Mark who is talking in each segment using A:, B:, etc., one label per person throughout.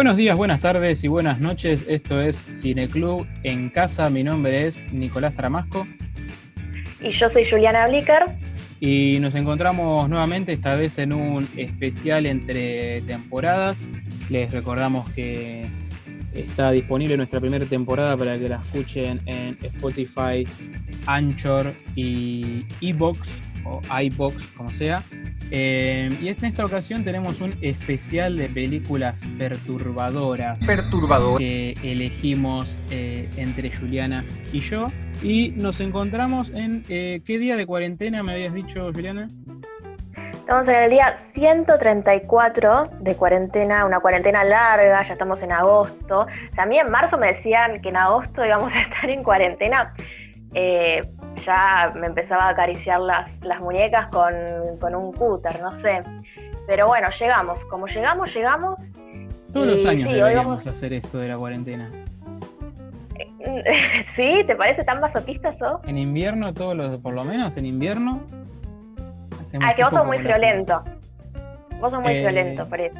A: Buenos días, buenas tardes y buenas noches. Esto es Cineclub en casa. Mi nombre es Nicolás Tramasco.
B: Y yo soy Juliana Blicker.
A: Y nos encontramos nuevamente, esta vez en un especial entre temporadas. Les recordamos que está disponible nuestra primera temporada para que la escuchen en Spotify, Anchor y Ebox o iBox, como sea. Eh, y en esta ocasión tenemos un especial de películas perturbadoras.
C: Perturbador.
A: Que elegimos eh, entre Juliana y yo. Y nos encontramos en. Eh, ¿Qué día de cuarentena me habías dicho, Juliana?
B: Estamos en el día 134 de cuarentena, una cuarentena larga, ya estamos en agosto. También en marzo me decían que en agosto íbamos a estar en cuarentena. Eh, ya me empezaba a acariciar las, las muñecas con, un cúter, no sé. Pero bueno, llegamos. Como llegamos, llegamos.
A: Todos los años sí, deberíamos a hacer esto de la cuarentena.
B: ¿Sí? ¿Te parece tan masoquista eso?
A: En invierno, todos los, por lo menos en invierno.
B: Ah, que vos sos muy violento. Vos sos muy eh, violento, por eso.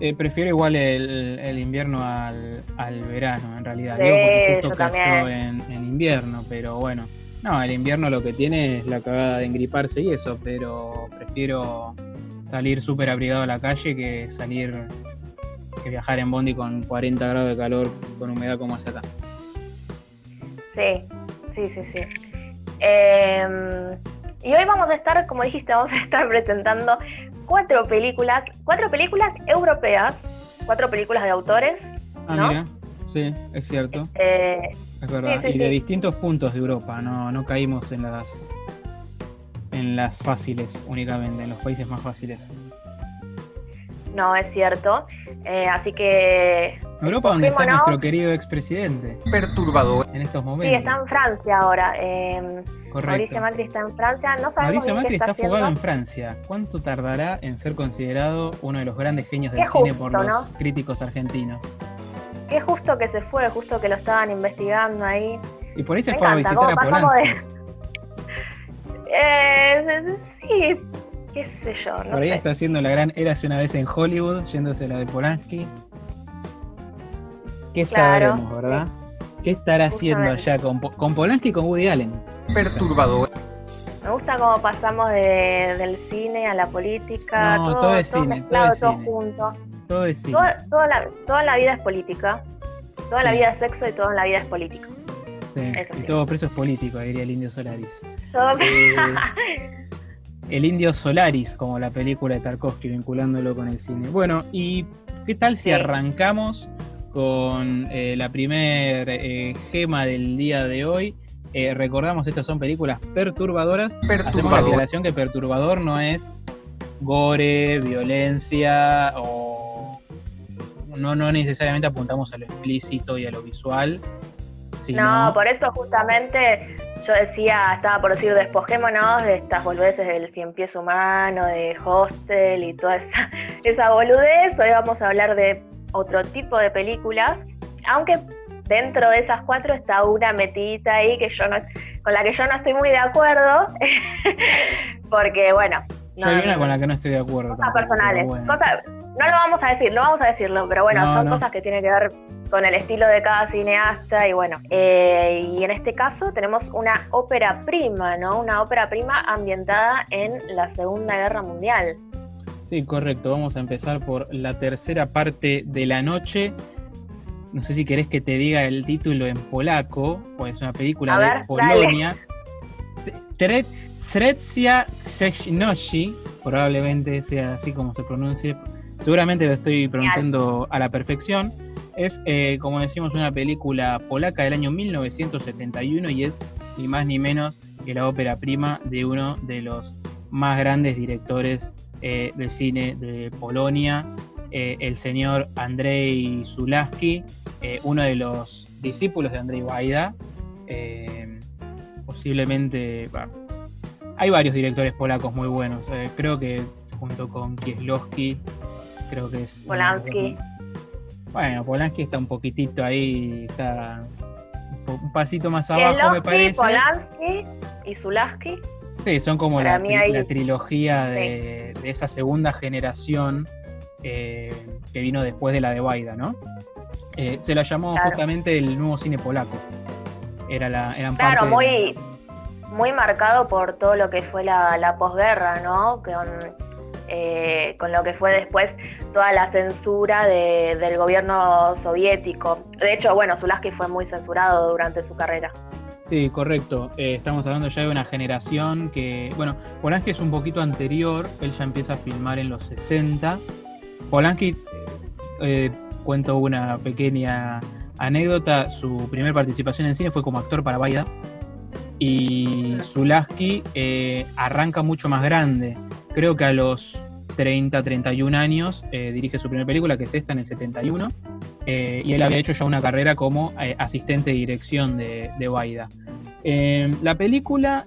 A: Eh, prefiero igual el, invierno al, verano, en realidad. Digo porque justo cayó en, invierno, pero bueno. No, el invierno lo que tiene es la cagada de engriparse y eso, pero prefiero salir súper abrigado a la calle que salir, que viajar en Bondi con 40 grados de calor, con humedad como hace acá.
B: Sí, sí, sí, sí. Em, y hoy vamos a estar, como dijiste, vamos a estar presentando cuatro películas, cuatro películas europeas, cuatro películas de autores.
A: Ah, mira, sí, es cierto. Eh, es verdad. y de distintos puntos de Europa, no, no caímos en las en las fáciles únicamente, en los países más fáciles.
B: No, es cierto. Eh, así que.
A: Europa, donde está nuestro querido expresidente.
C: Perturbador.
A: En estos momentos.
B: Sí, está en Francia ahora. Eh, Mauricio Macri está en Francia. No sabemos
A: Mauricio Macri está, fugado en Francia. ¿Cuánto tardará en ser considerado uno de los grandes genios del cine por los críticos argentinos?
B: Qué justo que se fue, justo que lo estaban investigando ahí.
A: Y por ahí se fue a visitar a Polanski.
B: Eh, sí, qué sé yo. No
A: por ahí está haciendo la gran Érase una vez en Hollywood, yéndose la de Polanski. ¿Qué sabremos, verdad? ¿Qué estará haciendo allá con, con Polanski y con Woody Allen?
C: Perturbador.
B: Me gusta cómo pasamos del cine a la política.
A: No, todo, es cine, todo, es
B: todo junto.
A: Todo es cine.
B: toda, la, toda la vida es política. Toda la vida es sexo y toda la vida es político.
A: Sí. y todo preso es político, diría el Indio Solaris. Eh, el Indio Solaris, como la película de Tarkovsky, vinculándolo con el cine. Bueno, ¿y qué tal si arrancamos con eh, la primer eh, gema del día de hoy. Eh, recordamos, estas son películas perturbadoras. Hacemos la aclaración que perturbador no es gore, violencia o no, no necesariamente apuntamos a lo explícito y a lo visual.
B: No, por eso justamente yo decía, estaba por decir, despojémonos de estas boludeces del cien pies humano, de hostel y toda esa, esa boludez. Hoy vamos a hablar de otro tipo de películas, aunque dentro de esas cuatro está una metidita ahí que yo no, con la que yo no estoy muy de acuerdo, porque bueno.
A: No, yo hay una con la que no estoy de acuerdo.
B: Cosas personales. no lo vamos a decir, no vamos a decirlo, pero bueno, son cosas que tienen que ver con el estilo de cada cineasta y bueno. Eh, y en este caso tenemos una ópera prima, ¿no? Una ópera prima ambientada en la Segunda Guerra Mundial.
A: Sí, correcto. Vamos a empezar por la tercera parte de la noche. No sé si querés que te diga el título en polaco, pues es una película de Polonia. Trecia Przejnosi, probablemente sea así como se pronuncie. Seguramente lo estoy pronunciando a la perfección. Es, eh, como decimos, una película polaca del año 1971 y es ni más ni menos que la ópera prima de uno de los más grandes directores eh, del cine de Polonia, eh, el señor Andrzej Zulaski, eh, uno de los discípulos de Andrzej Wajda, posiblemente, hay varios directores polacos muy buenos, creo que junto con Kieslowski, creo que es...
B: Polanski.
A: Bueno, Polanski está un poquitito ahí, está un pasito más abajo, me parece.
B: Polanski y Zulaski.
A: Sí, son como la, trilogía de, esa segunda generación que vino después de la de Baida, ¿no? se la llamó justamente el nuevo cine polaco. Era la, eran
B: claro, muy, muy marcado por todo lo que fue la, la posguerra, ¿no? Con, eh, con lo que fue después toda la censura del gobierno soviético. De hecho, bueno, Zulaski fue muy censurado durante su carrera.
A: Sí, correcto. Eh, estamos hablando ya de una generación que, bueno, Polanski es un poquito anterior, él ya empieza a filmar en los 60. Polanski, eh, cuento una pequeña anécdota, su primera participación en cine fue como actor para Baida y Zulaski eh, arranca mucho más grande. Creo que a los 30, 31 años eh, dirige su primera película, que es esta en el 71, eh, y él había hecho ya una carrera como asistente de dirección de, de Baida. la película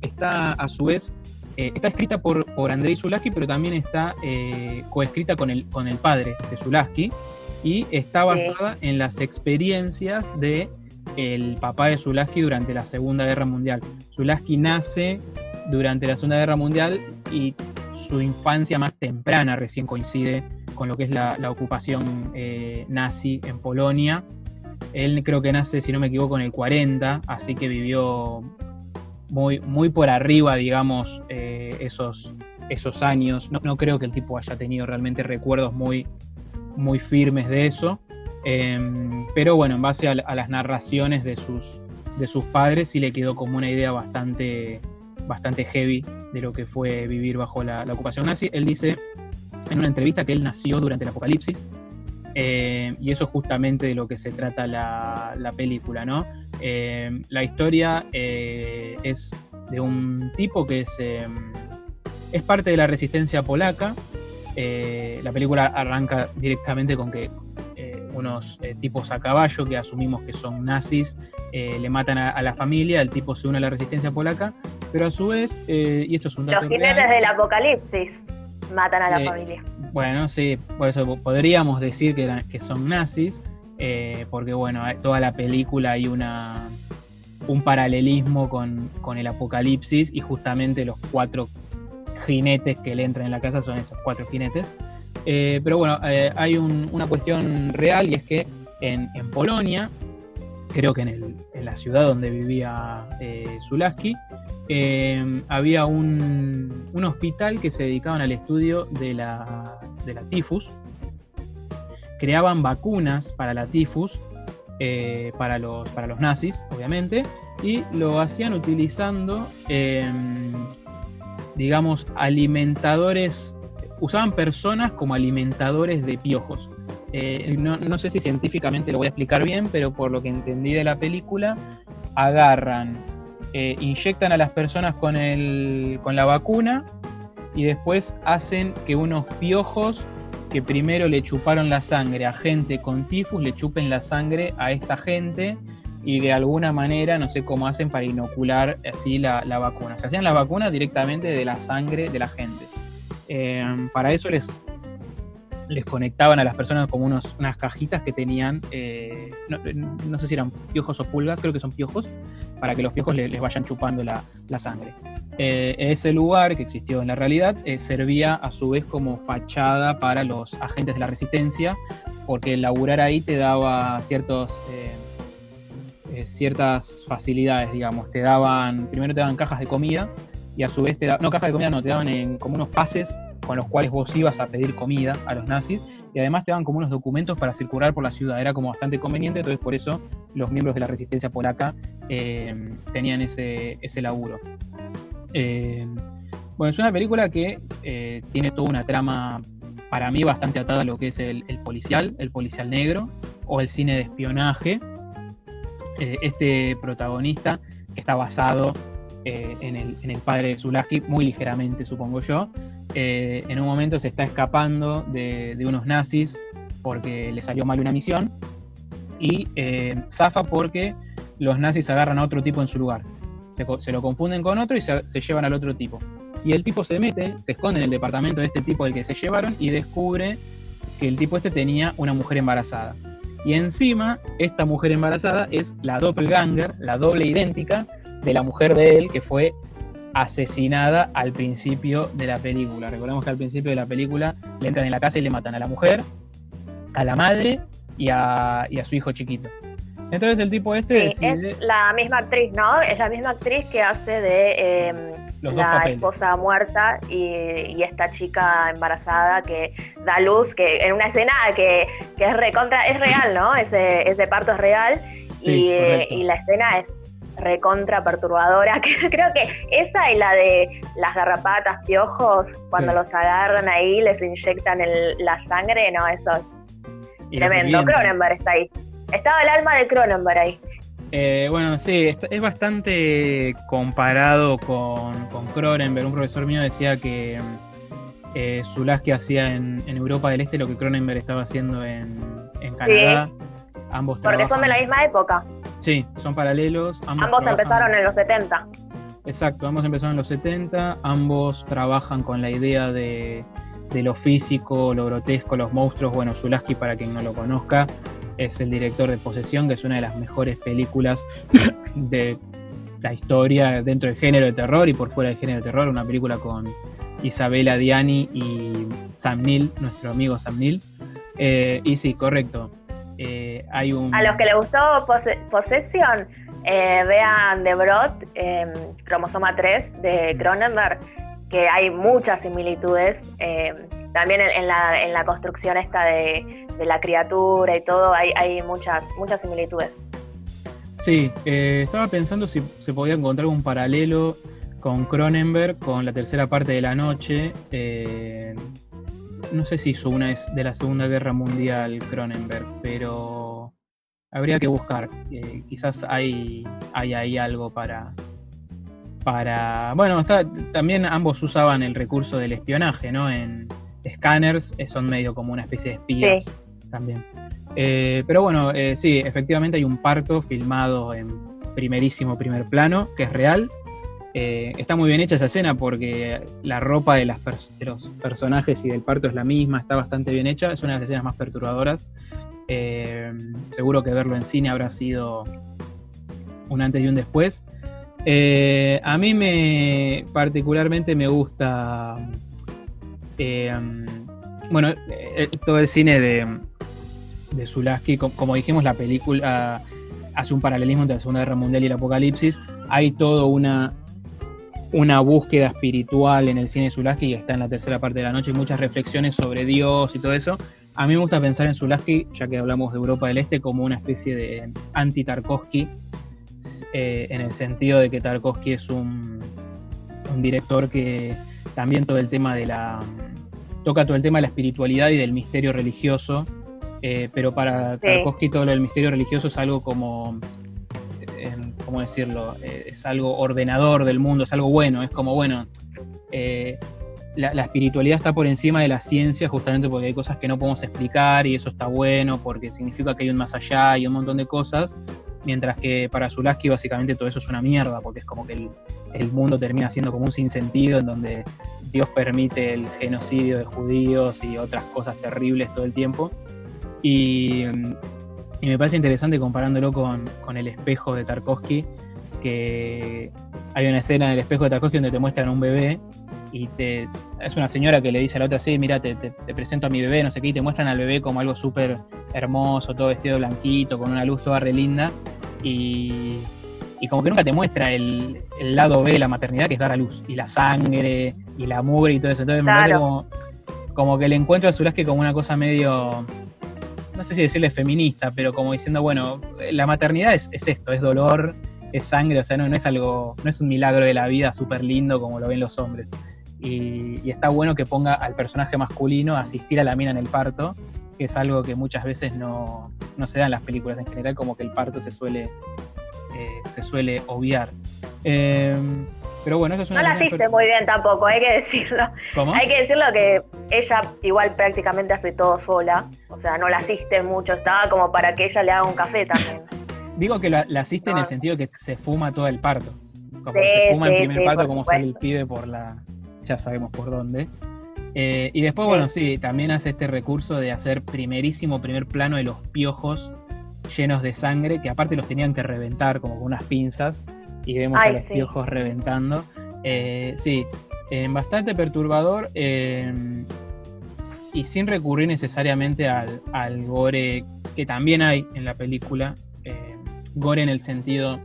A: está a su vez está escrita por, por Andrei Zulaski, pero también está coescrita con el, con el padre de Zulaski y está basada en las experiencias de el papá de Zulaski durante la Segunda Guerra Mundial. Zulaski nace durante la Segunda Guerra Mundial y su infancia más temprana recién coincide con lo que es la, ocupación eh, nazi en Polonia. Él creo que nace, si no me equivoco, en el 40, así que vivió muy, muy por arriba, digamos, eh, esos, esos años. No, no, creo que el tipo haya tenido realmente recuerdos muy, muy firmes de eso. Em, pero bueno, en base a, las narraciones de sus, de sus padres, sí le quedó como una idea bastante, bastante heavy de lo que fue vivir bajo la, ocupación nazi. Él dice en una entrevista que él nació durante el apocalipsis, em, y eso es justamente de lo que se trata la, película, ¿no? Em, la historia eh, es de un tipo que es, es parte de la resistencia polaca. Eh, la película arranca directamente con que unos eh, tipos a caballo que asumimos que son nazis, eh, le matan a, la familia, el tipo se une a la resistencia polaca, pero a su vez, eh, y esto es un
B: dato Los jinetes del apocalipsis matan a la familia.
A: Bueno, sí, por eso podríamos decir que, que son nazis, porque bueno, toda la película hay una un paralelismo con, con el apocalipsis y justamente los cuatro jinetes que le entran en la casa son esos cuatro jinetes. Eh, pero bueno, eh, hay una cuestión real y es que en, Polonia, creo que en, la ciudad donde vivía eh, Zulaski, había un, hospital que se dedicaban al estudio de la, de la tifus. Creaban vacunas para la tifus, para, los, para los nazis, obviamente, y lo hacían utilizando, digamos, alimentadores usaban personas como alimentadores de piojos. Eh, no, sé si científicamente lo voy a explicar bien, pero por lo que entendí de la película, agarran, eh, inyectan a las personas con, el, con la vacuna y después hacen que unos piojos que primero le chuparon la sangre a gente con tifus, le chupen la sangre a esta gente y de alguna manera, no sé cómo hacen para inocular así la, la vacuna. Se hacían las vacunas directamente de la sangre de la gente. Em, para eso les, les conectaban a las personas como unos, unas cajitas que tenían, eh, no, sé si eran piojos o pulgas, creo que son piojos, para que los piojos les vayan chupando la, sangre. Eh, ese lugar que existió en la realidad eh, servía a su vez como fachada para los agentes de la resistencia, porque laburar ahí te daba ciertos, ciertas facilidades, digamos. Te daban, primero te daban cajas de comida, y a su vez te daban, no cajas de comida, no, te daban como unos pases con los cuales vos ibas a pedir comida a los nazis y además te daban como unos documentos para circular por la ciudad, era como bastante conveniente, entonces por eso los miembros de la resistencia polaca eh, tenían ese, ese laburo. Eh, bueno, es una película que eh, tiene toda una trama para mí bastante atada a lo que es el policial, el policial negro o el cine de espionaje. este protagonista que está basado eh, en, el, padre de Zulaski, muy ligeramente, supongo yo. Eh, en un momento se está escapando de, unos nazis porque le salió mal una misión y eh, zafa porque los nazis agarran a otro tipo en su lugar. Se, lo confunden con otro y se, llevan al otro tipo. Y el tipo se mete, se esconde en el departamento de este tipo del que se llevaron y descubre que el tipo este tenía una mujer embarazada. Y encima, esta mujer embarazada es la doppelganger, la doble idéntica de la mujer de él, que fue asesinada al principio de la película. Recordemos que al principio de la película le entran en la casa y le matan a la mujer, a la madre y a, su hijo chiquito. Entonces el tipo este
B: Es la misma actriz, ¿no? Es la misma actriz que hace de em, la esposa muerta y, esta chica embarazada que da luz, que en una escena que, es recontra, es real, ¿no? Ese, ese parto es real y, y la escena es recontra perturbadora. Creo que esa y la de las garrapatas, piojos, cuando los agarran ahí, les inyectan la sangre, no, eso es tremendo. Cronenberg está ahí. Estaba el alma de Cronenberg ahí.
A: Eh, bueno, sí, es bastante comparado con, con, Cronenberg. Un profesor mío decía que eh, Zulaski hacía en, Europa del Este lo que Cronenberg estaba haciendo en, Canadá.
B: Ambos Porque son de la misma época.
A: Sí, son paralelos.
B: Ambos, empezaron en los 70.
A: Exacto, ambos empezaron en los 70, ambos trabajan con la idea de, lo físico, lo grotesco, los monstruos. Bueno, Zulaski, para quien no lo conozca, es el director de Posesión, que es una de las mejores películas de la historia dentro del género de terror y por fuera del género de terror. Una película con Isabela Diani y Sam Neill, nuestro amigo Sam Neill. Eh, y sí, correcto.
B: Eh, hay un... A los que le gustó Posesión, eh, vean The Broad, em, cromosoma 3 de Cronenberg, que hay muchas similitudes. Em, también en, la, en, la, construcción esta de, la criatura y todo, hay, hay muchas, muchas similitudes.
A: Sí, eh, estaba pensando si se podía encontrar un paralelo con Cronenberg, con la tercera parte de la noche no sé si su una es de la Segunda Guerra Mundial Cronenberg, pero habría que buscar. Eh, quizás hay, hay ahí algo para. para. Bueno, también ambos usaban el recurso del espionaje, ¿no? En scanners eh, son medio como una especie de espías también. Eh, pero bueno, sí, efectivamente hay un parto filmado en primerísimo primer plano, que es real, eh, está muy bien hecha esa escena porque la ropa de, los personajes y del parto es la misma, está bastante bien hecha, es una de las escenas más perturbadoras. Eh, seguro que verlo en cine habrá sido un antes y un después. Eh, a mí me particularmente me gusta, bueno, todo el cine de, de Zulaski, como dijimos, la película hace un paralelismo entre la Segunda Guerra Mundial y el Apocalipsis. Hay toda una una búsqueda espiritual en el cine Zulaski, que está en la tercera parte de la noche, muchas reflexiones sobre Dios y todo eso. A mí me gusta pensar en Zulaski, ya que hablamos de Europa del Este, como una especie de anti-Tarkovsky, eh, en el sentido de que Tarkovsky es un, director que también todo el tema de la. toca todo el tema de la espiritualidad y del misterio religioso, eh, pero para Tarkovsky todo lo del misterio religioso es algo como ¿cómo decirlo? Eh, es algo ordenador del mundo, es algo bueno, es como, bueno, eh, la, espiritualidad está por encima de la ciencia justamente porque hay cosas que no podemos explicar y eso está bueno porque significa que hay un más allá y un montón de cosas, mientras que para Zulaski básicamente todo eso es una mierda porque es como que el, mundo termina siendo como un sinsentido en donde Dios permite el genocidio de judíos y otras cosas terribles todo el tiempo. Y y me parece interesante comparándolo con, el espejo de Tarkovsky, que hay una escena en el espejo de Tarkovsky donde te muestran un bebé y te, es una señora que le dice a la otra, sí, mira, te, presento a mi bebé, no sé qué, y te muestran al bebé como algo súper hermoso, todo vestido blanquito, con una luz toda re linda, y, como que nunca te muestra el, lado B de la maternidad, que es dar a luz, y la sangre, y la mugre y todo eso. Entonces me parece como, como que le encuentro a Zulaski como una cosa medio no sé si decirle feminista, pero como diciendo, bueno, la maternidad es, esto, es dolor, es sangre, o sea, no, es algo, no es un milagro de la vida súper lindo como lo ven los hombres. Y, está bueno que ponga al personaje masculino a asistir a la mina en el parto, que es algo que muchas veces no, se da en las películas en general, como que el parto se suele, eh, se suele obviar. Em, pero bueno, eso es una
B: No la asiste muy bien tampoco, hay que decirlo. ¿Cómo? Hay que decirlo que ella igual prácticamente hace todo sola. O sea, no la asiste mucho. Estaba como para que ella le haga un café también.
A: Digo que la, asiste en el sentido que se fuma todo el parto. Como se fuma el primer parto, como sale el pibe por la. Ya sabemos por dónde. Eh, y después, bueno, sí, también hace este recurso de hacer primerísimo primer plano de los piojos llenos de sangre, que aparte los tenían que reventar como con unas pinzas y vemos a los piojos reventando. Eh, sí, bastante perturbador y sin recurrir necesariamente al, al, gore que también hay en la película. gore en el sentido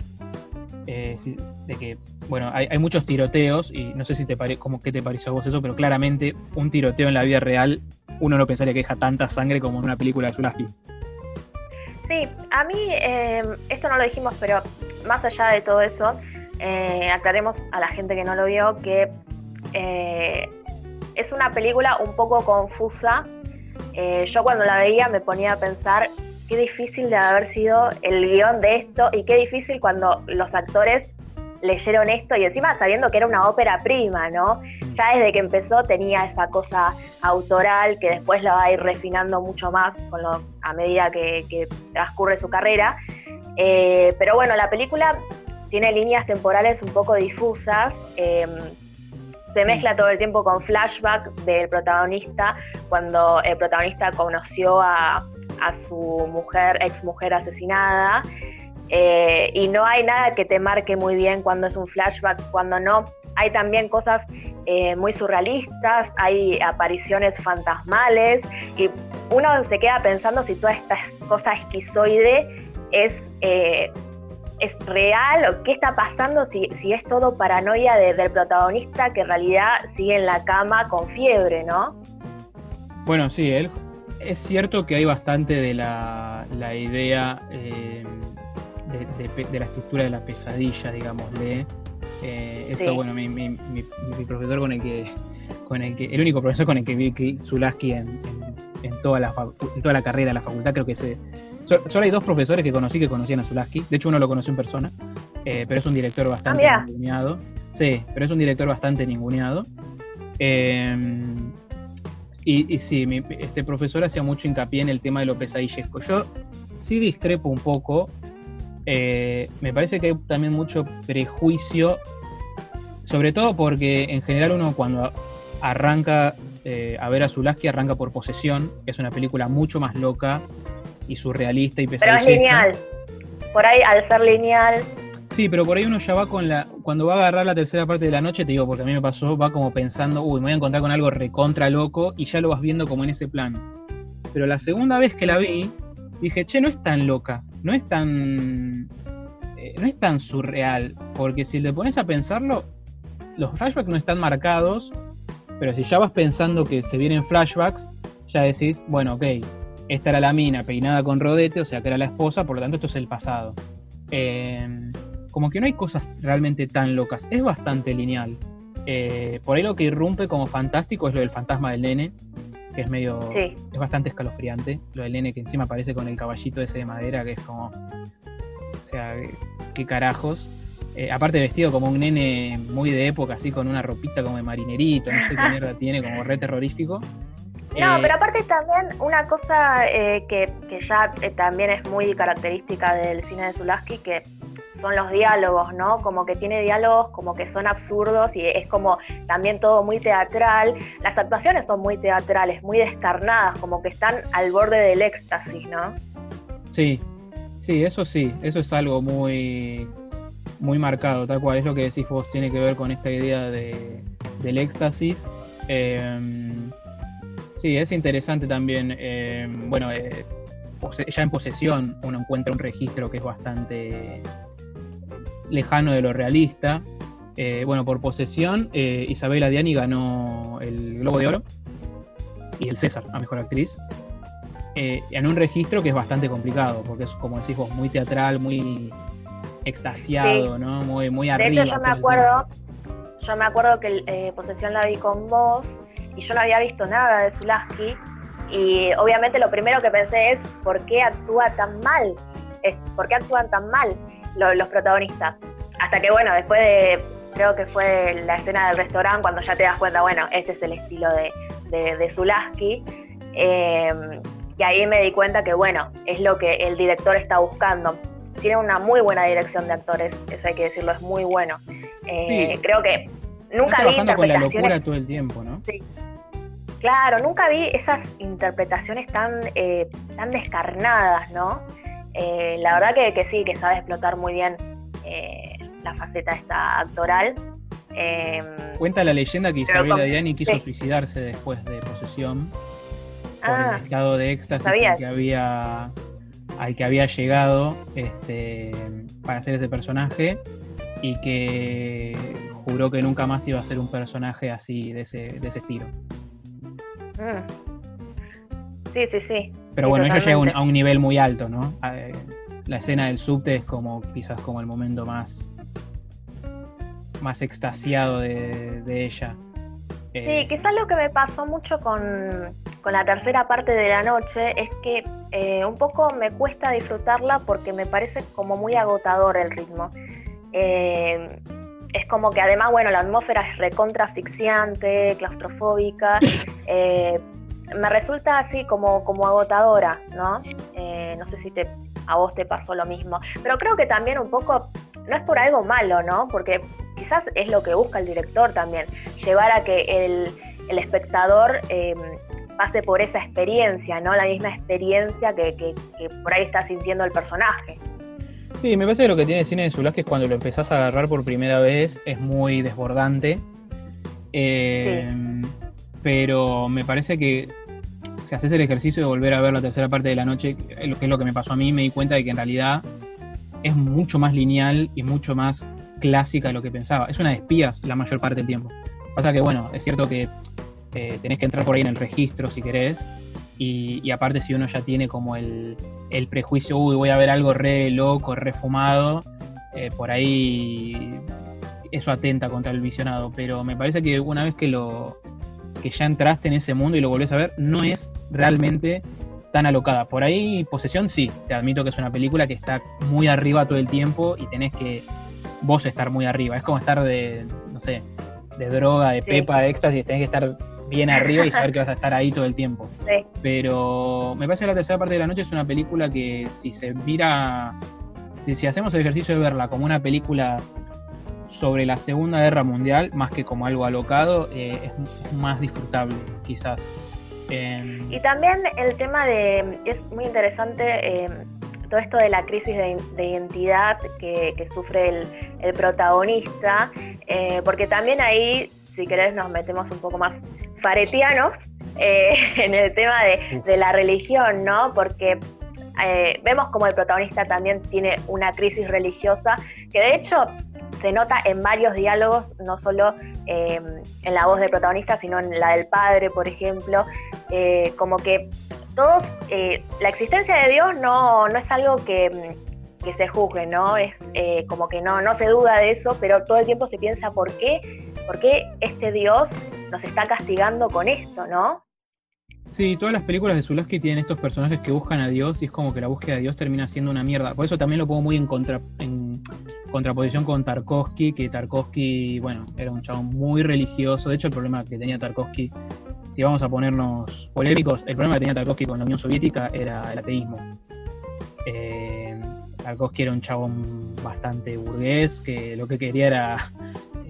A: de que bueno, hay, muchos tiroteos y no sé si te pare, como, qué te pareció a vos eso, pero claramente un tiroteo en la vida real uno no pensaría que deja tanta sangre como en una película de Zulawski.
B: Sí, a mí em, esto no lo dijimos, pero más allá de todo eso, eh, aclaremos a la gente que no lo vio que eh, es una película un poco confusa. Eh, yo cuando la veía me ponía a pensar qué difícil de haber sido el guion de esto y qué difícil cuando los actores leyeron esto y encima sabiendo que era una ópera prima, ¿no? Ya desde que empezó tenía esa cosa autoral que después la va a ir refinando mucho más con a medida que, transcurre su carrera. Eh, pero bueno, la película tiene líneas temporales un poco difusas. Em, se mezcla todo el tiempo con flashback del protagonista, cuando el protagonista conoció a, a su mujer, ex mujer asesinada. Eh, y no hay nada que te marque muy bien cuando es un flashback, cuando no. Hay también cosas eh, muy surrealistas, hay apariciones fantasmales y uno se queda pensando si toda esta cosa esquizoide es, eh, es real o qué está pasando, si, si es todo paranoia del protagonista que en realidad sigue en la cama con fiebre, ¿no?
A: Bueno, sí, él, es cierto que hay bastante de la, la idea de, la estructura de la pesadilla, digámosle. Eh, eso, bueno, mi, mi, mi, profesor con el que, con el que, el único profesor con el que vi Zulaski en, en, toda la en toda la carrera de la facultad, creo que se, solo hay dos profesores que conocí que conocían a Zulaski. De hecho, uno lo conocí en persona, eh, pero es un director bastante ah, ninguneado. Sí, pero es un director bastante ninguneado. Em, y, y, sí, este profesor hacía mucho hincapié en el tema de lo pesadillesco. Yo sí discrepo un poco eh, me parece que hay también mucho prejuicio, sobre todo porque en general uno cuando arranca eh, a ver a Zulaski arranca por Posesión, que es una película mucho más loca y surrealista y
B: pesada. Pero es lineal. Por ahí, al ser lineal.
A: Sí, pero por ahí uno ya va con la. Cuando va a agarrar la tercera parte de la noche, te digo, porque a mí me pasó, va como pensando, uy, me voy a encontrar con algo recontra loco y ya lo vas viendo como en ese plan. Pero la segunda vez que la vi, dije, che, no es tan loca no es tan. Eh, no es tan surreal. Porque si le pones a pensarlo, los flashbacks no están marcados. Pero si ya vas pensando que se vienen flashbacks, ya decís, bueno, ok, esta era la mina peinada con rodete, o sea que era la esposa, por lo tanto esto es el pasado. Em, como que no hay cosas realmente tan locas, es bastante lineal. Eh, por ahí lo que irrumpe como fantástico es lo del fantasma del nene, que es medio. es bastante escalofriante. Lo del nene que encima aparece con el caballito ese de madera, que es como. O sea, qué carajos. Eh, aparte vestido como un nene muy de época, así con una ropita como de marinerito, no sé qué mierda tiene, como re terrorífico.
B: No, eh, pero aparte también una cosa eh, que, que, ya también es muy característica del cine de Zulaski, que son los diálogos, ¿no? Como que tiene diálogos como que son absurdos y es como también todo muy teatral. Las actuaciones son muy teatrales, muy descarnadas, como que están al borde del éxtasis, ¿no?
A: Sí, sí, eso sí, eso es algo muy, muy marcado, tal cual es lo que decís vos, tiene que ver con esta idea de, del éxtasis. Em, sí, es interesante también, em, bueno, eh, ya en posesión uno encuentra un registro que es bastante lejano de lo realista. Eh, bueno, por posesión, eh, Isabela Diani ganó el Globo de Oro y el César a Mejor Actriz. Eh, en un registro que es bastante complicado, porque es, como decís vos, muy teatral, muy extasiado, ¿no? Muy, muy arriba.
B: De hecho, yo me acuerdo, yo me acuerdo que Posesión la vi con vos y yo no había visto nada de Zulaski y obviamente lo primero que pensé es, ¿por qué actúa tan mal? ¿Por qué actúan tan mal? Los protagonistas. Hasta que, bueno, después de, creo que fue la escena del restaurante, cuando ya te das cuenta, bueno, este es el estilo de, de, Zulaski. Em, y ahí me di cuenta que, bueno, es lo que el director está buscando. Tiene una muy buena dirección de actores, eso hay que decirlo, es muy bueno. Eh, creo que nunca vi
A: interpretaciones... con la locura todo el tiempo, ¿no?
B: Sí. Claro, nunca vi esas interpretaciones tan, eh, tan descarnadas, ¿no? Eh, la verdad que, sí, que sabe explotar muy bien eh, la faceta esta actoral.
A: Em, Cuenta la leyenda que Isabel Adriani quiso suicidarse después de posesión por el ah. estado de éxtasis al que había al que había llegado este, para hacer ese personaje y que juró que nunca más iba a ser un personaje así de ese, de ese estilo.
B: Mm. Sí, sí, sí.
A: Pero bueno, ella llega a un nivel muy alto, ¿no? Eh, la escena del subte es como quizás como el momento más más extasiado de, ella.
B: Sí, eh, quizás lo que me pasó mucho con, la tercera parte de la noche es que eh, un poco me cuesta disfrutarla porque me parece como muy agotador el ritmo. Eh, es como que además, bueno, la atmósfera es recontra asfixiante, claustrofóbica. me resulta así como, como agotadora, ¿no? no sé si te, a vos te pasó lo mismo. Pero creo que también un poco, no es por algo malo, ¿no? Porque quizás es lo que busca el director también, llevar a que el, espectador em, pase por esa experiencia, ¿no? La misma experiencia que, por ahí está sintiendo el personaje.
A: Sí, me parece que lo que tiene el cine de Zulás que es cuando lo empezás a agarrar por primera vez es muy desbordante. Em, pero me parece que si haces el ejercicio de volver a ver la tercera parte de la noche, que es lo que me pasó a mí, me di cuenta de que en realidad es mucho más lineal y mucho más clásica de lo que pensaba. Es una de espías la mayor parte del tiempo. Pasa que, bueno, es cierto que eh, tenés que entrar por ahí en el registro si querés. Y, aparte, si uno ya tiene como el, prejuicio, uy, voy a ver algo re loco, re fumado, eh, por ahí eso atenta contra el visionado. Pero me parece que una vez que lo que ya entraste en ese mundo y lo volvés a ver, no es realmente tan alocada. Por ahí, Posesión, sí, te admito que es una película que está muy arriba todo el tiempo y tenés que vos estar muy arriba. Es como estar de, no sé, de droga, de pepa, de éxtasis, tenés que estar bien arriba y saber que vas a estar ahí todo el tiempo. Pero me parece que la tercera parte de la noche es una película que si se mira, si, hacemos el ejercicio de verla como una película sobre la Segunda Guerra Mundial, más que como algo alocado, eh, es más disfrutable, quizás.
B: y también el tema de, es muy interesante, eh, todo esto de la crisis de, identidad que, sufre el, protagonista, eh, porque también ahí, si querés, nos metemos un poco más faretianos eh, en el tema de, la religión, ¿no? Porque eh, vemos como el protagonista también tiene una crisis religiosa, que de hecho se nota en varios diálogos, no solo en la voz del protagonista, sino en la del padre, por ejemplo, como que todos, eh, la existencia de Dios no, no es algo que, se juzgue, ¿no? Es eh, como que no, no se duda de eso, pero todo el tiempo se piensa por qué, por qué este Dios nos está castigando con esto, ¿no?
A: Sí, todas las películas de Zulaski tienen estos personajes que buscan a Dios y es como que la búsqueda de Dios termina siendo una mierda. Por eso también lo pongo muy en, contra, en contraposición con Tarkovsky, que Tarkovsky, bueno, era un chavo muy religioso. De hecho, el problema que tenía Tarkovsky si vamos a ponernos polémicos, el problema que tenía Tarkovsky con la Unión Soviética era el ateísmo. Eh, Tarkovsky era un chabón bastante burgués, que lo que quería era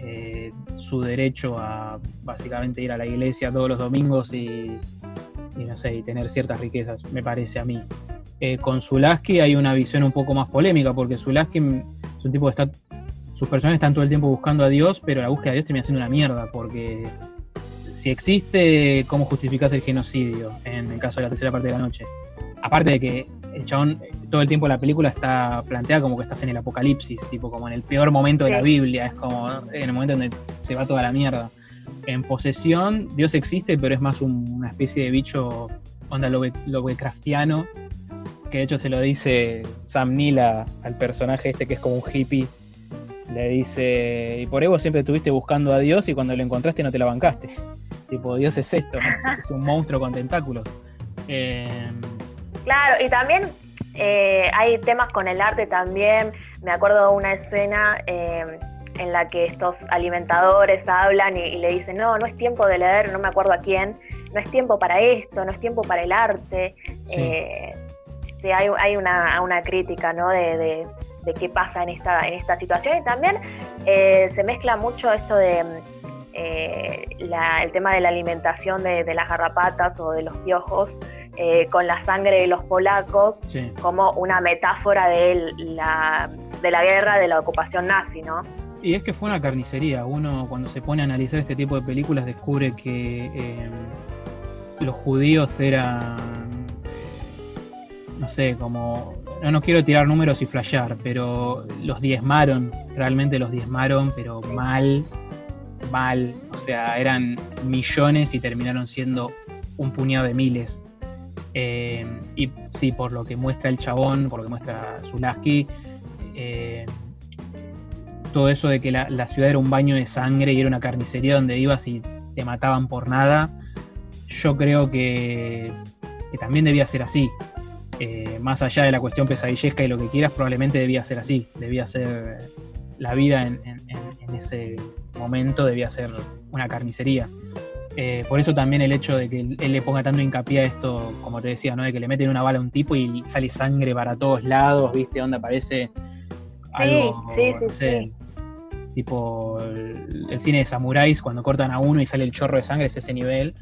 A: eh, su derecho a básicamente ir a la iglesia todos los domingos y, no sé, y tener ciertas riquezas, me parece a mí. Eh, con Zulaski hay una visión un poco más polémica, porque Zulaski es un tipo que está. Sus personajes están todo el tiempo buscando a Dios, pero la búsqueda de Dios termina siendo una mierda, porque si existe, ¿cómo justificas el genocidio en el caso de la tercera parte de la noche? Aparte de que el chabón, todo el tiempo la película está planteada como que estás en el apocalipsis, tipo como en el peor momento de la Biblia, es como en el momento donde se va toda la mierda. En posesión, Dios existe, pero es más una especie de bicho, onda Lovecraftiano, que de hecho se lo dice Sam Neill al personaje este que es como un hippie. Le dice, y por eso siempre estuviste buscando a Dios y cuando lo encontraste no te la bancaste. Tipo, Dios es esto, es un monstruo con tentáculos.
B: Em, claro, y también eh, hay temas con el arte también. Me acuerdo de una escena em, en la que estos alimentadores hablan y, le dicen, no, no es tiempo de leer, no me acuerdo a quién, no es tiempo para esto, no es tiempo para el arte. Sí, eh, hay, una, crítica ¿no? de, qué pasa en esta, en esta situación y también eh, se mezcla mucho esto de eh, el tema de la alimentación de, las garrapatas o de los piojos eh, con la sangre de los polacos como una metáfora de la, de la guerra, de la ocupación nazi, ¿no?
A: Y es que fue una carnicería. Uno cuando se pone a analizar este tipo de películas descubre que eh, los judíos eran, no sé, como... No, no quiero tirar números y flashear, pero los diezmaron, realmente los diezmaron, pero mal, mal. O sea, eran millones y terminaron siendo un puñado de miles. Eh, y sí, por lo que muestra el chabón, por lo que muestra Zulaski, eh, todo eso de que la, ciudad era un baño de sangre y era una carnicería donde ibas y te mataban por nada, yo creo que, también debía ser así. Eh, más allá de la cuestión pesadillesca y lo que quieras, probablemente debía ser así. Debía ser la vida en, ese momento, debía ser una carnicería. Eh, por eso también el hecho de que él, le ponga tanto hincapié a esto, como te decía, ¿no? De que le meten una bala a un tipo y sale sangre para todos lados, ¿viste? Onda parece algo, sí, sí, sí, tipo el, cine de samuráis cuando cortan a uno y sale el chorro de sangre es ese nivel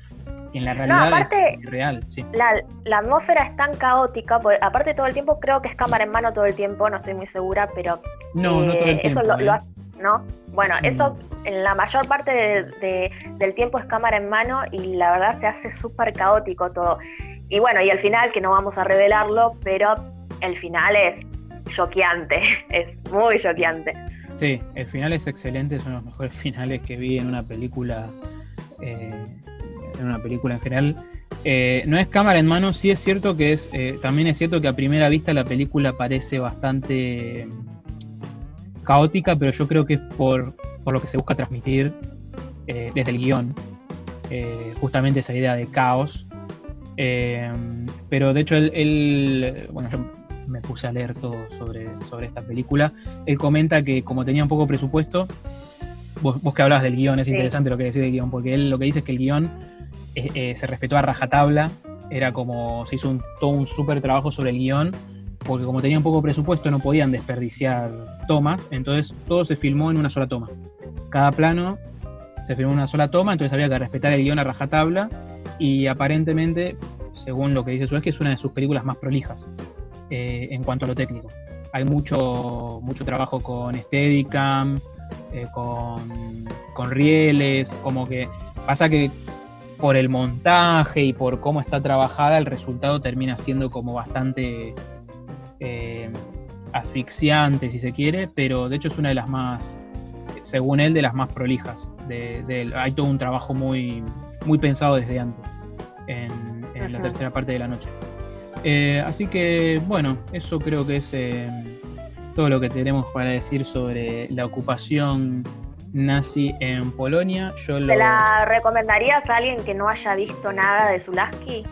A: y en la realidad es real sí.
B: la, atmósfera es tan caótica porque aparte todo el tiempo creo que es cámara en mano todo el tiempo no estoy muy segura pero
A: no no todo el tiempo,
B: eso lo, ¿eh? No bueno mm. eso en la mayor parte del tiempo es cámara en mano y la verdad se hace súper caótico todo y bueno y al final que no vamos a revelarlo pero el final es choqueante es muy choqueante
A: Sí, el final es excelente, es uno de los mejores finales que vi en una película, eh, en una película en general. Eh, no es cámara en mano, sí es cierto que es, eh, también es cierto que a primera vista la película parece bastante caótica, pero yo creo que es por, por lo que se busca transmitir desde el guion, justamente esa idea de caos. pero de hecho, él, bueno, yo me puse a leer todo sobre, sobre esta película. Él comenta que como tenía un poco presupuesto, vos, que hablabas del guion, es interesante lo que decís del guion, porque él lo que dice es que el guion eh, eh, se respetó a rajatabla, era como se hizo un, todo un súper trabajo sobre el guion, porque como tenía un poco presupuesto no podían desperdiciar tomas, entonces todo se filmó en una sola toma. Cada plano se filmó en una sola toma, entonces había que respetar el guion a rajatabla y aparentemente, según lo que dice Suez, que es una de sus películas más prolijas. Eh, en cuanto a lo técnico. Hay mucho, mucho trabajo con Steadicam, eh, con, con rieles, como que pasa que por el montaje y por cómo está trabajada, el resultado termina siendo como bastante eh, asfixiante, si se quiere, pero de hecho es una de las más, según él, de las más prolijas. De, hay todo un trabajo muy, muy pensado desde antes, en, en la tercera parte de la noche. Eh, así que bueno, eso creo que es eh, todo lo que tenemos para decir sobre la ocupación nazi en Polonia.
B: Yo ¿Te la recomendarías a alguien que no haya visto nada de Zulaski?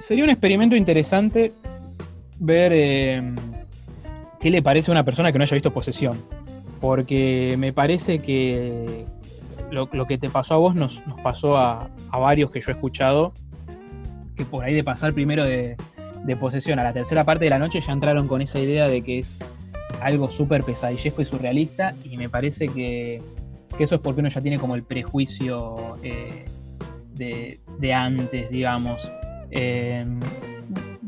A: Sería un experimento interesante ver eh, qué le parece a una persona que no haya visto Posesión. Porque me parece que lo, que te pasó a vos nos, pasó a, a varios que yo he escuchado que por ahí de pasar primero de, posesión a la tercera parte de la noche ya entraron con esa idea de que es algo súper pesadillesco y surrealista y me parece que, eso es porque uno ya tiene como el prejuicio eh, de, antes, digamos. Eh,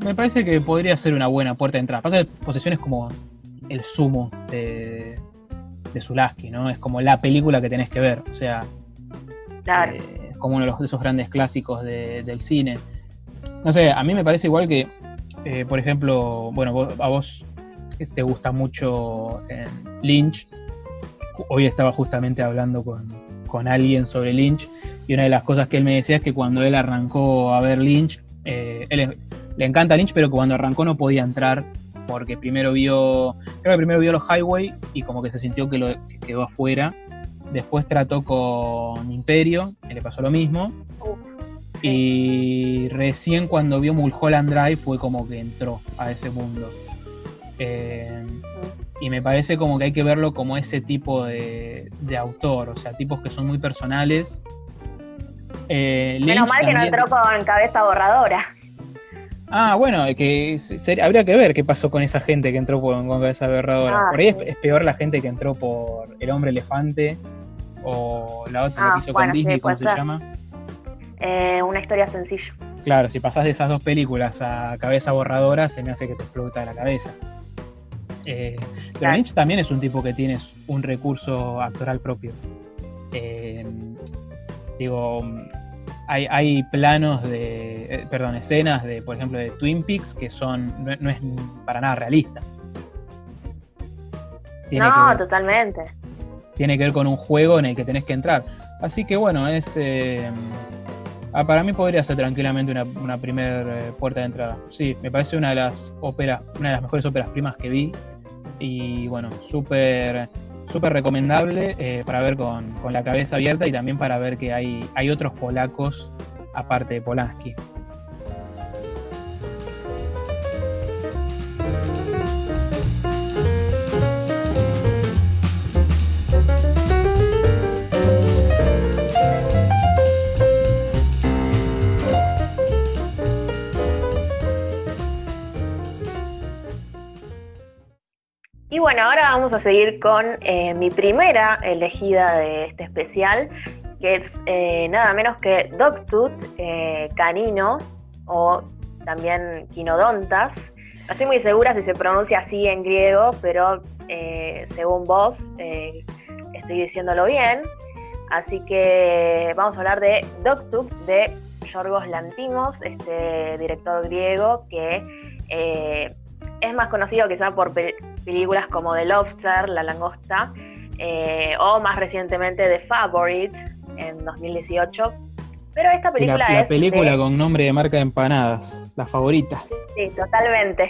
A: me parece que podría ser una buena puerta de entrada. Pasa que posesión es como el sumo de, de Zulaski, ¿no? Es como la película que tenés que ver, o sea, eh, es como uno de, los, esos grandes clásicos del cine. No sé, a mí me parece igual que, eh, por ejemplo, bueno, a vos te gusta mucho eh, Lynch. Hoy estaba justamente hablando con, alguien sobre Lynch y una de las cosas que él me decía es que cuando él arrancó a ver Lynch, eh, él le encanta Lynch, pero cuando arrancó no podía entrar porque primero vio, creo que primero vio los Highway y como que se sintió que, lo, quedó afuera. Después trató con Imperio, que le pasó lo mismo. Y recién cuando vio Mulholland Drive fue como que entró a ese mundo. Eh, y me parece como que hay que verlo como ese tipo de, autor, o sea, tipos que son muy personales.
B: Eh, Menos mal que no entró con cabeza borradora.
A: Ah, bueno, que habría que ver qué pasó con esa gente que entró con, cabeza borradora. Ah, por ahí es, peor la gente que entró por El Hombre Elefante o la otra que ah, hizo con Disney, ¿cómo se llama?
B: Eh, una historia sencilla.
A: Claro, si pasás de esas dos películas a cabeza borradora, se me hace que te explota la cabeza. Eh, pero Lynch también es un tipo que tiene un recurso actoral propio. Eh, digo, hay, planos de, eh, perdón, escenas de, por ejemplo, de Twin Peaks que son, no, es para nada realista.
B: no, totalmente.
A: Tiene que ver con un juego en el que tenés que entrar. Así que bueno, es Ah, para mí podría ser tranquilamente una, primera eh, puerta de entrada. Sí, me parece una de las óperas, una de las mejores óperas primas que vi. Y bueno, súper súper recomendable eh, para ver con, con, la cabeza abierta y también para ver que hay, hay otros polacos aparte de Polanski.
B: Bueno, ahora vamos a seguir con eh, mi primera elegida de este especial, que es eh, nada menos que Doctut eh, canino o también quinodontas. No estoy muy segura si se pronuncia así en griego, pero según vos estoy diciéndolo bien. Así que vamos a hablar de Doctut de Yorgos Lantimos, este director griego que es más conocido quizá por películas como The Lobster, La Langosta, eh, o más recientemente The Favorite en 2018. Pero esta película
A: la, la película con nombre de marca de empanadas, la favorita.
B: Sí, totalmente.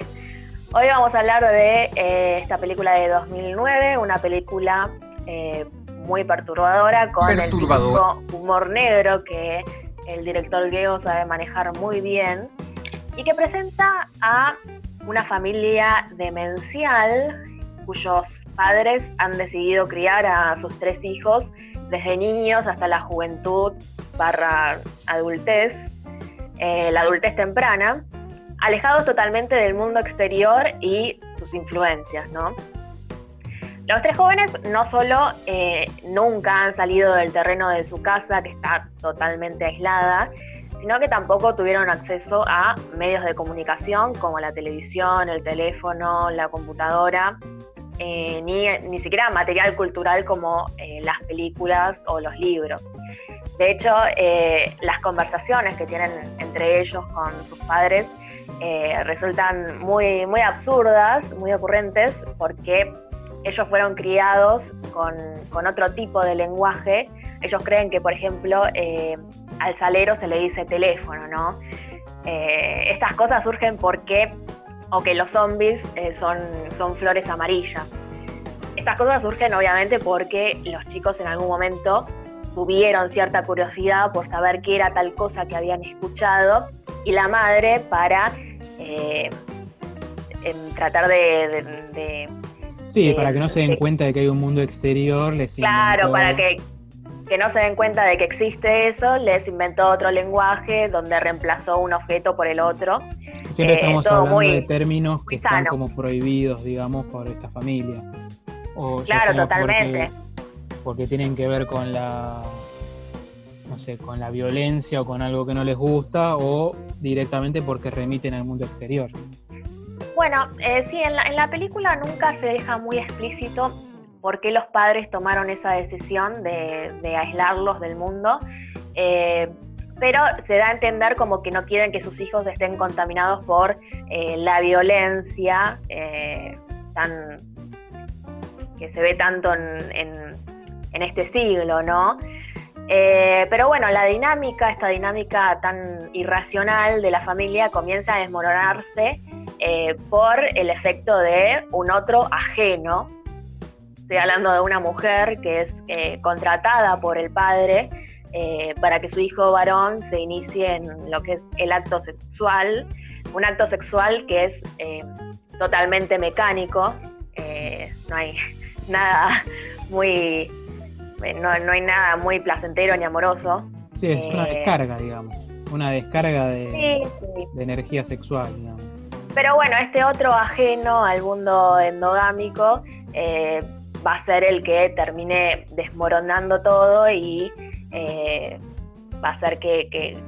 B: Hoy vamos a hablar de eh, esta película de 2009, una película eh, muy perturbadora con el humor negro que el director griego sabe manejar muy bien y que presenta a una familia demencial cuyos padres han decidido criar a sus tres hijos desde niños hasta la juventud barra adultez, eh, la adultez temprana, alejados totalmente del mundo exterior y sus influencias, ¿no? Los tres jóvenes no solo eh, nunca han salido del terreno de su casa, que está totalmente aislada, sino que tampoco tuvieron acceso a medios de comunicación como la televisión, el teléfono, la computadora, eh, ni, ni, siquiera material cultural como eh, las películas o los libros. De hecho, eh, las conversaciones que tienen entre ellos con sus padres resultan muy, muy absurdas, muy ocurrentes, porque ellos fueron criados con, con otro tipo de lenguaje. Ellos creen que, por ejemplo, al salero se le dice teléfono, ¿no? Eh, estas cosas surgen porque, o que los zombies eh, son, son flores amarillas. Estas cosas surgen obviamente porque los chicos en algún momento tuvieron cierta curiosidad por saber qué era tal cosa que habían escuchado y la madre para eh, tratar de,
A: Sí, para que no se den cuenta de que hay un mundo exterior, les
B: Claro, para que que no se den cuenta de que existe eso, les inventó otro lenguaje donde reemplazó un objeto por el otro.
A: Siempre eh, estamos hablando de términos que están como prohibidos, digamos, por esta familia.
B: claro, totalmente.
A: Porque, tienen que ver con la, no sé, con la violencia o con algo que no les gusta o directamente porque remiten al mundo exterior.
B: Bueno, eh, sí, en la, en la película nunca se deja muy explícito por qué los padres tomaron esa decisión de, aislarlos del mundo. Eh, pero se da a entender como que no quieren que sus hijos estén contaminados por eh, la violencia eh, tan que se ve tanto en, este siglo, ¿no? pero bueno, la dinámica, esta dinámica tan irracional de la familia comienza a desmoronarse por el efecto de un otro ajeno Estoy hablando de una mujer que es eh, contratada por el padre eh, para que su hijo varón se inicie en lo que es el acto sexual, un acto sexual que es eh, totalmente mecánico, no hay nada muy, no, hay nada muy placentero ni amoroso.
A: Sí, es una descarga, digamos, una descarga de, de energía sexual, digamos.
B: Pero bueno, este otro ajeno al mundo endogámico va a ser el que termine desmoronando todo y eh, va a ser que,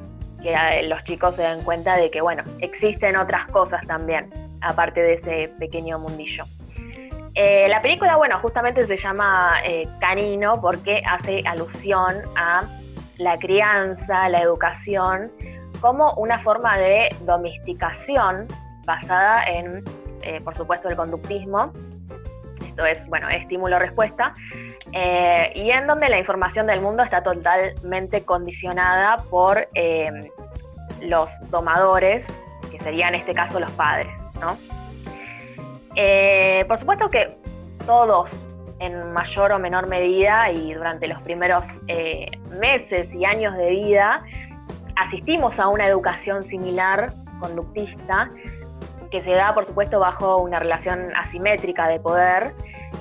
B: los chicos se den cuenta de que, bueno, existen otras cosas también, aparte de ese pequeño mundillo. Eh, la película, bueno, justamente se llama eh, Canino porque hace alusión a la crianza, la educación, como una forma de domesticación basada en, eh, por supuesto, el conductismo. Esto es, bueno, estímulo-respuesta. y en donde la información del mundo está totalmente condicionada por los domadores, que serían en este caso los padres, ¿no? Eh, por supuesto que todos, en mayor o menor medida, y durante los primeros eh, meses y años de vida, asistimos a una educación similar, conductista, que se da, por supuesto, bajo una relación asimétrica de poder,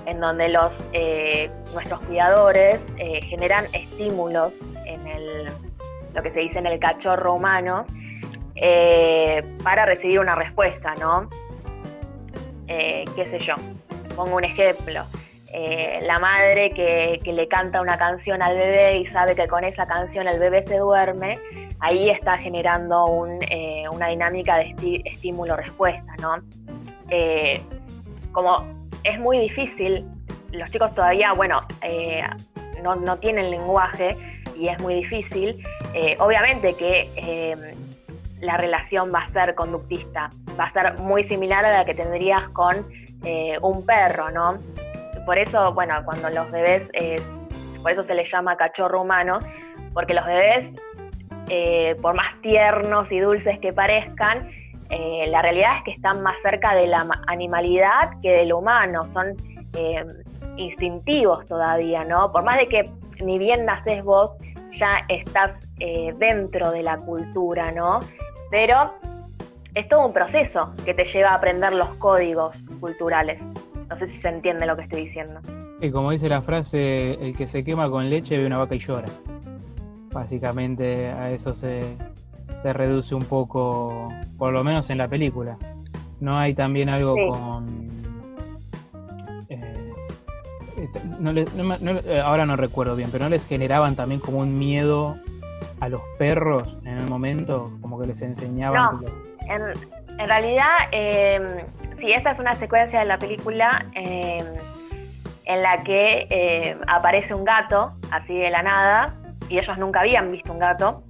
B: en donde los, eh, nuestros cuidadores generan estímulos en el, lo que se dice en el cachorro humano, para recibir una respuesta, ¿no? Eh, qué sé yo, pongo un ejemplo, eh, la madre que, le canta una canción al bebé y sabe que con esa canción el bebé se duerme, ahí está generando eh, una dinámica de estímulo-respuesta, ¿no? como es muy difícil, los chicos todavía, bueno, no, no, tienen lenguaje y es muy difícil, obviamente que la relación va a ser conductista, va a ser muy similar a la que tendrías con eh, un perro, ¿no? Por eso, bueno, cuando los bebés, eh, por eso se les llama cachorro humano, porque los bebés, eh, por más tiernos y dulces que parezcan, la realidad es que están más cerca de la animalidad que de lo humano, son instintivos todavía, ¿no? Por más de que ni bien naces vos, ya estás dentro de la cultura, ¿no? Pero es todo un proceso que te lleva a aprender los códigos culturales. No sé si se entiende lo que estoy diciendo.
A: Sí, como dice la frase, el que se quema con leche ve una vaca y llora. Básicamente a eso se, reduce un poco, por lo menos en la película. No hay también algo con... Eh, eh, ahora no recuerdo bien, pero no les generaban también como un miedo a los perros en el momento, como que les enseñaban.
B: No, en, realidad, eh, sí, esta es una secuencia de la película em, en la que eh, aparece un gato, así de la nada, y ellos nunca habían visto un gato,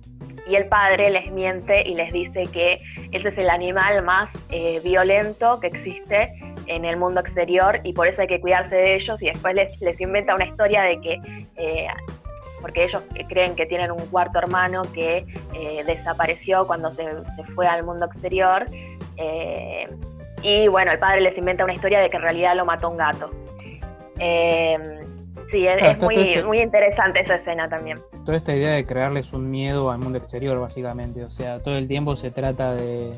B: y el padre les miente y les dice que ese es el animal más eh, violento que existe en el mundo exterior y por eso hay que cuidarse de ellos y después les, les inventa una historia de que eh, porque ellos creen que tienen un cuarto hermano que eh, desapareció cuando se, fue al mundo exterior. Y bueno, el padre les inventa una historia de que en realidad lo mató un gato. Sí, es, muy, este muy interesante esa escena también.
A: Toda esta idea de crearles un miedo al mundo exterior, básicamente. O sea, todo el tiempo se trata de.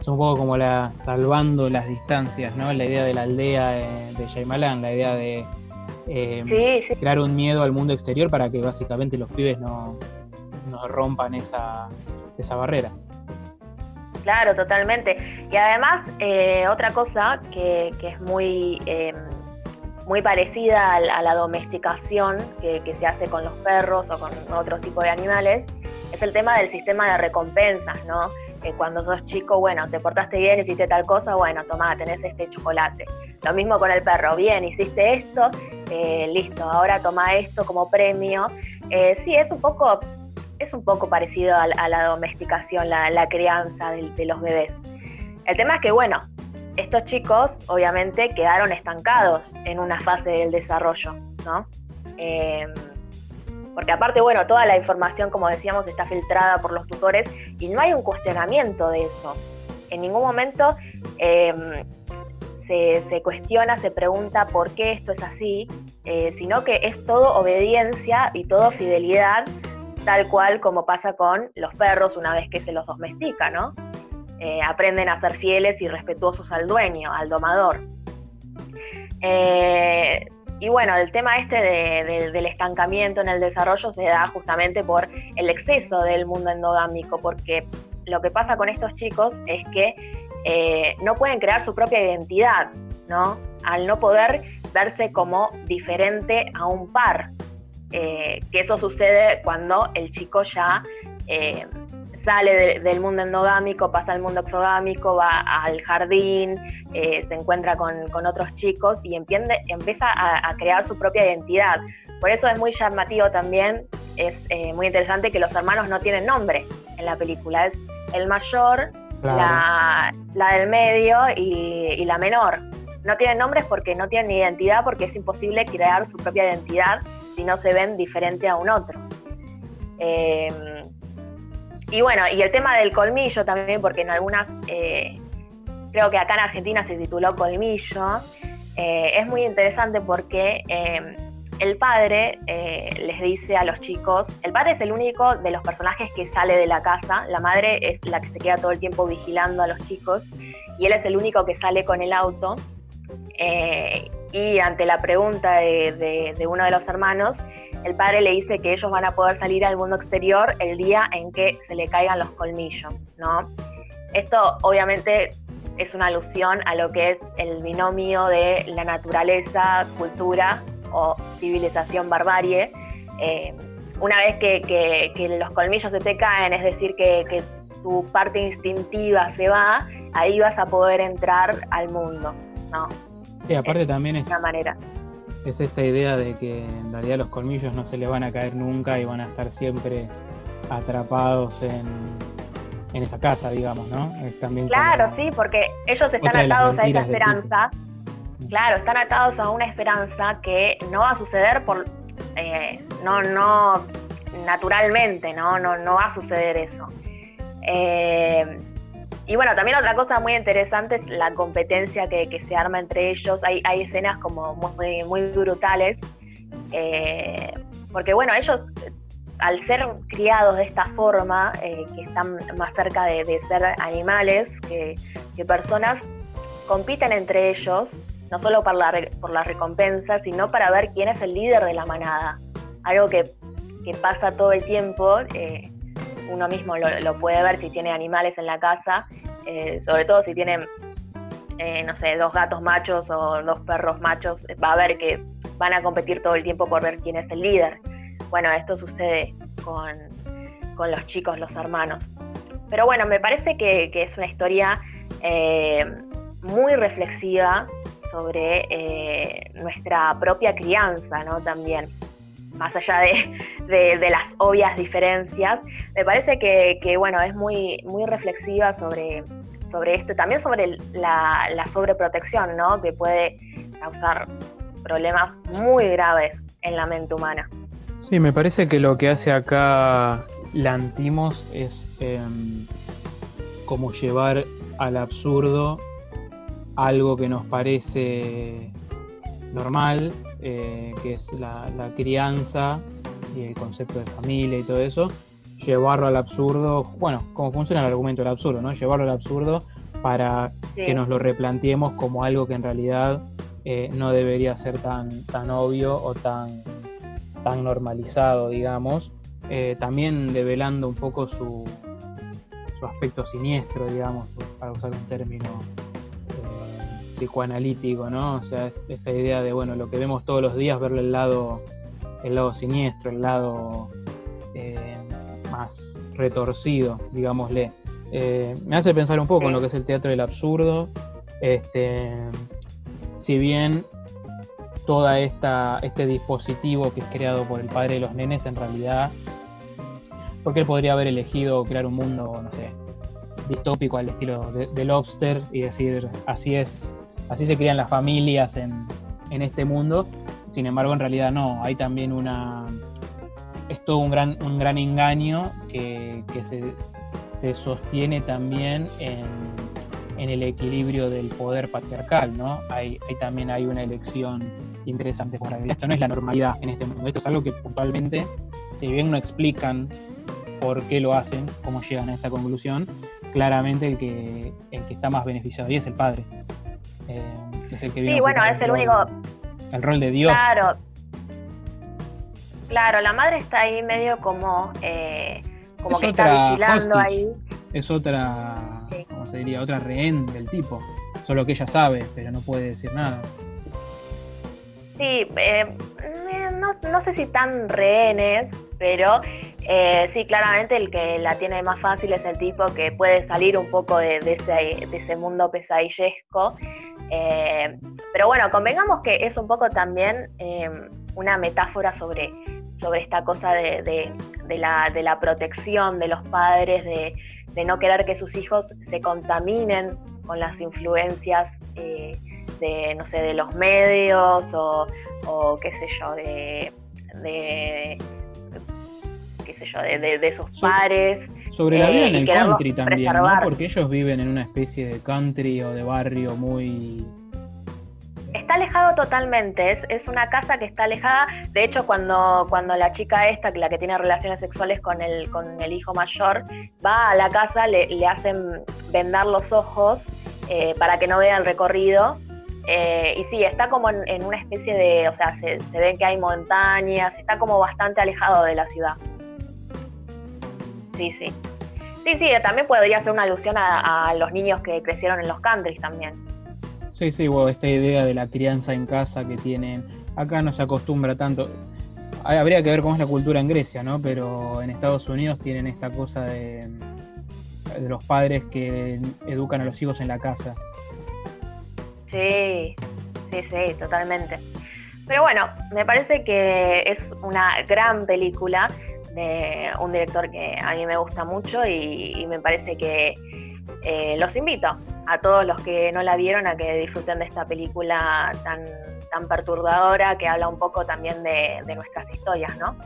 A: Es un poco como la salvando las distancias, ¿no? La idea de la aldea de, de Shyamalan, la idea de eh, crear un miedo al mundo exterior para que básicamente los pibes no, rompan esa, esa barrera.
B: Claro, totalmente. Y además, eh, otra cosa que, es muy, em, muy parecida a, la domesticación que, se hace con los perros o con otro tipo de animales, es el tema del sistema de recompensas, ¿no? cuando sos chico, bueno, te portaste bien, hiciste tal cosa, bueno, tomá, tenés este chocolate. Lo mismo con el perro, bien, hiciste esto, eh, listo, ahora toma esto como premio. Eh, sí, es un poco, es un poco parecido a, la domesticación, la, crianza de, los bebés. El tema es que, bueno, estos chicos obviamente quedaron estancados en una fase del desarrollo, ¿no? Eh, porque aparte, bueno, toda la información, como decíamos, está filtrada por los tutores y no hay un cuestionamiento de eso. En ningún momento em, se, cuestiona, se pregunta por qué esto es así, eh, sino que es todo obediencia y todo fidelidad, tal cual como pasa con los perros una vez que se los domestica, ¿no? Eh, aprenden a ser fieles y respetuosos al dueño, al domador. Eh, y bueno, el tema este del estancamiento en el desarrollo se da justamente por el exceso del mundo endogámico, porque lo que pasa con estos chicos es que eh, no pueden crear su propia identidad, ¿no? Al no poder verse como diferente a un par. Que eso sucede cuando el chico ya sale del mundo endogámico, pasa al mundo exogámico, va al jardín, eh, se encuentra con, otros chicos y empieza a, crear su propia identidad. Por eso es muy llamativo también, es eh, muy interesante que los hermanos no tienen nombre en la película. Es el mayor, la, del medio y, la menor. No tienen nombres porque no tienen identidad, porque es imposible crear su propia identidad si no se ven diferente a un otro. Em, y bueno, y el tema del colmillo también, porque en algunas, eh, creo que acá en Argentina se tituló Colmillo, eh, es muy interesante porque em, el padre eh, les dice a los chicos, el padre es el único de los personajes que sale de la casa, la madre es la que se queda todo el tiempo vigilando a los chicos y él es el único que sale con el auto. Y ante la pregunta de, uno de los hermanos, el padre le dice que ellos van a poder salir al mundo exterior el día en que se le caigan los colmillos, ¿no? Esto obviamente es una alusión a lo que es el binomio de la naturaleza, cultura o civilización barbarie. Eh, una vez que, los colmillos se te caen, es decir, que, tu parte instintiva se va, ahí vas a poder entrar al mundo, ¿no?
A: Sí, aparte también es,
B: una manera.
A: Es esta idea de que en realidad los colmillos no se le van a caer nunca y van a estar siempre atrapados en, en esa casa, digamos, ¿no?
B: también claro, sí, porque ellos están atados a esa esperanza Claro, están atados a una esperanza que no va a suceder por eh, no, no naturalmente, ¿no? No, no va a suceder eso. Eh, y bueno, también otra cosa muy interesante es la competencia que, se arma entre ellos. Hay, escenas como muy, muy brutales. Eh, porque bueno, ellos al ser criados de esta forma, que están más cerca de, ser animales que, que personas, compiten entre ellos no solo por la, por la recompensa, sino para ver quién es el líder de la manada. Algo que, pasa todo el tiempo, eh, uno mismo lo, puede ver si tiene animales en la casa, eh, sobre todo si tiene, eh, no sé, dos gatos machos o dos perros machos, va a ver que van a competir todo el tiempo por ver quién es el líder. Bueno, esto sucede con, los chicos, los hermanos. Pero bueno, me parece que, que es una historia muy reflexiva, sobre eh, nuestra propia crianza, ¿no? También, más allá de, las obvias diferencias, me parece que, bueno, es muy, muy reflexiva sobre, sobre esto, también sobre la, la sobreprotección, ¿no? Que puede causar problemas muy graves en la mente humana.
A: Sí, me parece que lo que hace acá Lantimos es em, como llevar al absurdo algo que nos parece normal, eh, que es la, crianza y el concepto de familia y todo eso, llevarlo al absurdo, bueno, como funciona el argumento del absurdo, ¿no? Llevarlo al absurdo para que nos lo replanteemos como algo que en realidad eh, no debería ser tan, tan obvio o tan, tan normalizado, digamos. Eh, también develando un poco su, su aspecto siniestro, digamos, para usar un término psicoanalítico, ¿no? O sea, esta idea de, bueno, lo que vemos todos los días, verlo el lado, el lado siniestro, el lado eh, más retorcido, digámosle. Eh, me hace pensar un poco en lo que es el teatro del absurdo. Este, si bien esta este dispositivo que es creado por el padre de los nenes en realidad porque él podría haber elegido crear un mundo no sé distópico al estilo de, de Lobster y decir así es así se crían las familias en, este mundo. Sin embargo, en realidad no, hay también una... Es todo un gran, un gran engaño que, se, sostiene también en, el equilibrio del poder patriarcal, ¿no? Hay, también hay una elección interesante por ahí. Esto no es la normalidad en este mundo, esto es algo que puntualmente, si bien no explican por qué lo hacen, cómo llegan a esta conclusión, claramente el que, el que está más beneficiado ahí es el padre.
B: Eh, es el que Sí, bueno, es el único.
A: El rol de Dios.
B: Claro. Claro, la madre está ahí medio como. Eh, como que está vigilando ahí.
A: Es otra. ¿Cómo se diría? Otra rehén del tipo. Solo que ella sabe, pero no puede decir nada.
B: Sí, eh, no, no sé si tan rehenes, pero Eh, sí, claramente el que la tiene más fácil es el tipo que puede salir un poco de, ese, mundo pesadillesco. Eh, pero bueno, convengamos que es un poco también eh, una metáfora sobre, sobre esta cosa de, la, de, la, protección de los padres, de, no querer que sus hijos se contaminen con las influencias de, no sé, de los medios o, o qué sé yo, de qué sé yo, de, sus pares.
A: Sobre la vida en el country también, ¿no? Porque ellos viven en una especie de country o de barrio muy...
B: Está alejado totalmente, es, es una casa que está alejada. De hecho, cuando, cuando la chica esta, la que tiene relaciones sexuales con el, con el hijo mayor, va a la casa, le, le hacen vendar los ojos eh, para que no vea el recorrido. Eh, y sí, está como en, una especie de, o sea, se, se ve que hay montañas, está como bastante alejado de la ciudad sí, sí. Sí, sí, también podría ser una alusión a, los niños que crecieron en los countries también.
A: Sí, sí, bueno, esta idea de la crianza en casa que tienen. Acá no se acostumbra tanto. Habría que ver cómo es la cultura en Grecia, ¿no? Pero en Estados Unidos tienen esta cosa de, de los padres que educan a los hijos en la casa.
B: Sí, sí, sí, totalmente. Pero bueno, me parece que es una gran película de un director que a mí me gusta mucho y, me parece que eh, los invito a todos los que no la vieron a que disfruten de esta película tan, tan perturbadora que habla un poco también de, de nuestras historias, ¿no?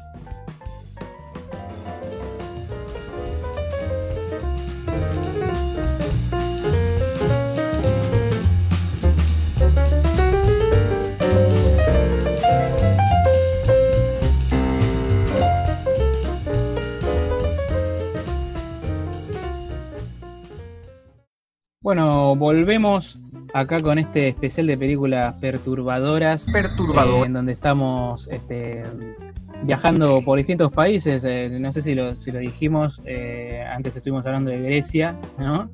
A: Bueno, volvemos acá con este especial de películas perturbadoras.
C: Perturbador.
A: Eh, en donde estamos este, viajando por distintos países. Eh, no sé si lo, si lo dijimos, eh, antes estuvimos hablando de Grecia, ¿no?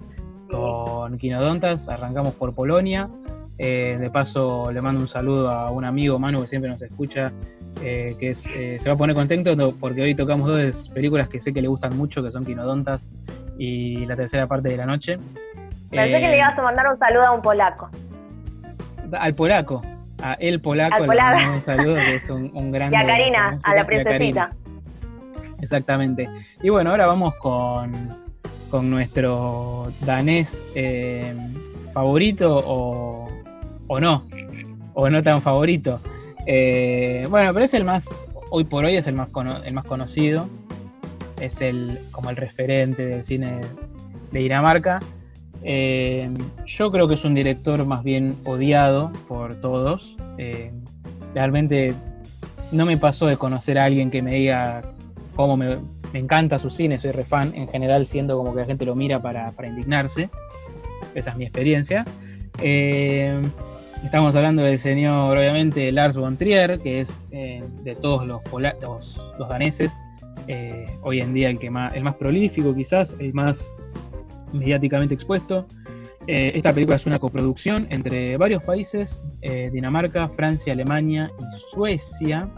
A: Con Quinodontas, arrancamos por Polonia. de paso, le mando un saludo a un amigo, Manu, que siempre nos escucha, que se va a poner contento porque hoy tocamos dos películas que sé que le gustan mucho, que son Quinodontas y La tercera parte de la noche.
B: Pensé que le ibas a mandar un saludo a un polaco.
A: Al polaco, a el polaco, le mando un saludo, que es un, gran.
B: Y a Karina, a la princesita.
A: Exactamente. Y bueno, ahora vamos con, con nuestro danés eh, favorito o, o, no, o no tan favorito. Eh, bueno, pero es el más, hoy por hoy es el más, el más conocido, es el como el referente del cine de Dinamarca. Eh, yo creo que es un director más bien odiado por todos. Eh, realmente no me pasó de conocer a alguien que me diga cómo me, encanta su cine, soy refan, en general siendo como que la gente lo mira para, indignarse. Esa es mi experiencia. Eh, estamos hablando del señor, obviamente, Lars von Trier, que es de todos los, los, daneses, hoy en día el, que más, el más prolífico quizás, el más mediáticamente expuesto. Eh, esta película es una coproducción entre varios países, eh, Dinamarca, Francia, Alemania y Suecia.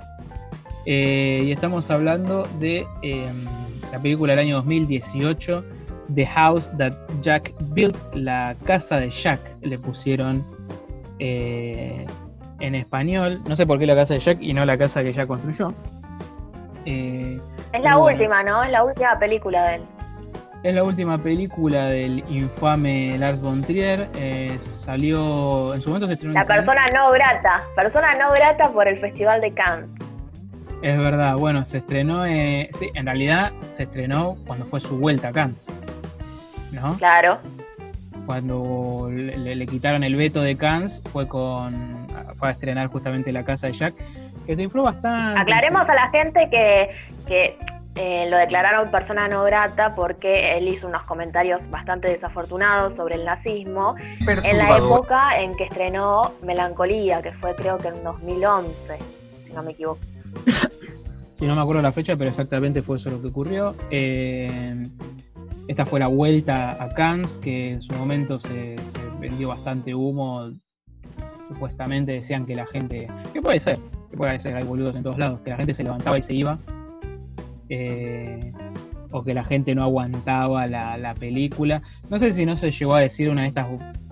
A: Eh, y estamos hablando de em, la película del año 2018, The House That Jack Built, la casa de Jack, le pusieron en español. No sé por qué la casa de Jack y no la casa que Jack construyó.
B: es la última, ¿no? Es la última película de él.
A: Es la última película del infame Lars von Trier. Eh, salió, en su momento se estrenó.
B: La persona no grata, persona no grata por el Festival de Cannes.
A: Es verdad, bueno, se estrenó, eh, sí, en realidad se estrenó cuando fue su vuelta a Cannes, ¿no?
B: Claro.
A: Cuando le, quitaron el veto de Cannes fue con, fue a estrenar justamente La Casa de Jack, que se infló bastante.
B: Aclaremos a la gente que, que eh, lo declararon persona no grata porque él hizo unos comentarios bastante desafortunados sobre el nazismo en la época en que estrenó Melancolía, que fue creo que en 2011, si no me equivoco.
A: si no me acuerdo la fecha, pero exactamente fue eso lo que ocurrió. Eh, esta fue la vuelta a Cannes, que en su momento se, vendió bastante humo. Supuestamente decían que la gente. ¿Qué puede ser? Que puede ser, hay boludos en todos lados. Que la gente se levantaba y se iba eh, o que la gente no aguantaba la, película. No sé si no se llegó a decir una de estas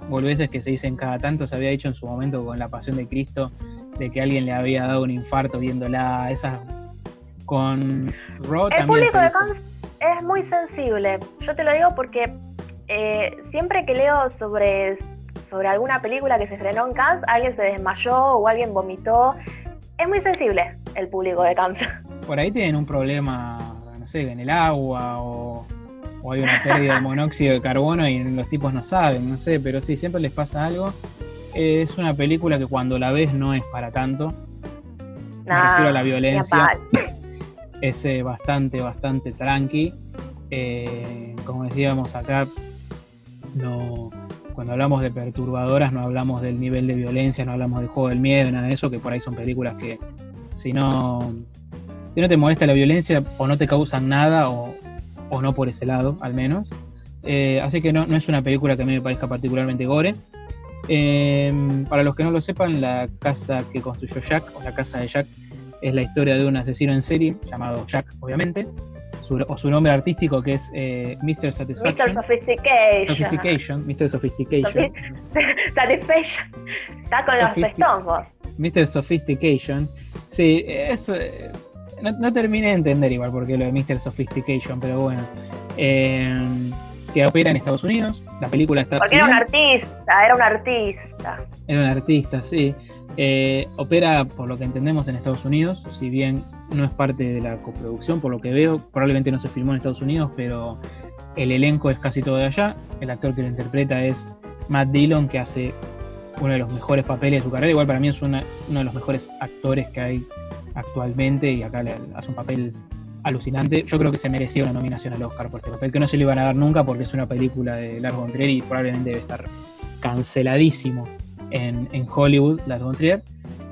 A: volveces que se dicen cada tanto, se había dicho en su momento con la Pasión de Cristo, de que alguien le había dado un infarto viéndola, esas con
B: Raw El público de Cannes es muy sensible, yo te lo digo porque eh, siempre que leo sobre, sobre alguna película que se estrenó en Cannes, alguien se desmayó o alguien vomitó. Es muy sensible el público de Cannes.
A: Por ahí tienen un problema en el agua o, hay una pérdida de monóxido de carbono y los tipos no saben, no sé, pero sí, siempre les pasa algo. es una película que cuando la ves no es para tanto. Me refiero a la violencia. Es eh, bastante, bastante tranqui. Eh, como decíamos acá, no, cuando hablamos de perturbadoras no hablamos del nivel de violencia, no hablamos del juego del miedo, nada de eso, que por ahí son películas que si no si no te molesta la violencia o no te causan nada o, no por ese lado al menos. Eh, así que no, no, es una película que a mí me parezca particularmente gore. Em, para los que no lo sepan, la casa que construyó Jack, o la casa de Jack, es la historia de un asesino en serie llamado Jack, obviamente, o su nombre artístico que es eh, Mr. Satisfaction.
B: Mr. Sophistication.
A: Sophistication, Mr. Sophistication.
B: Satisfaction. Está con los Stones
A: Mr. Sophistication. Sí, es, no, terminé de entender igual porque lo de Mr. Sophistication, pero bueno. Eh, que opera en Estados Unidos. La película está.
B: Porque era un artista, era un artista.
A: Era un artista, sí. Eh, opera, por lo que entendemos, en Estados Unidos, si bien no es parte de la coproducción, por lo que veo, probablemente no se filmó en Estados Unidos, pero el elenco es casi todo de allá. El actor que lo interpreta es Matt Dillon, que hace uno de los mejores papeles de su carrera. Igual para mí es uno de los mejores actores que hay actualmente y acá le hace un papel alucinante. Yo creo que se merecía una nominación al Oscar por este papel, que no se le iban a dar nunca porque es una película de Lars von Trier y probablemente debe estar canceladísimo en, Hollywood, Lars von Trier,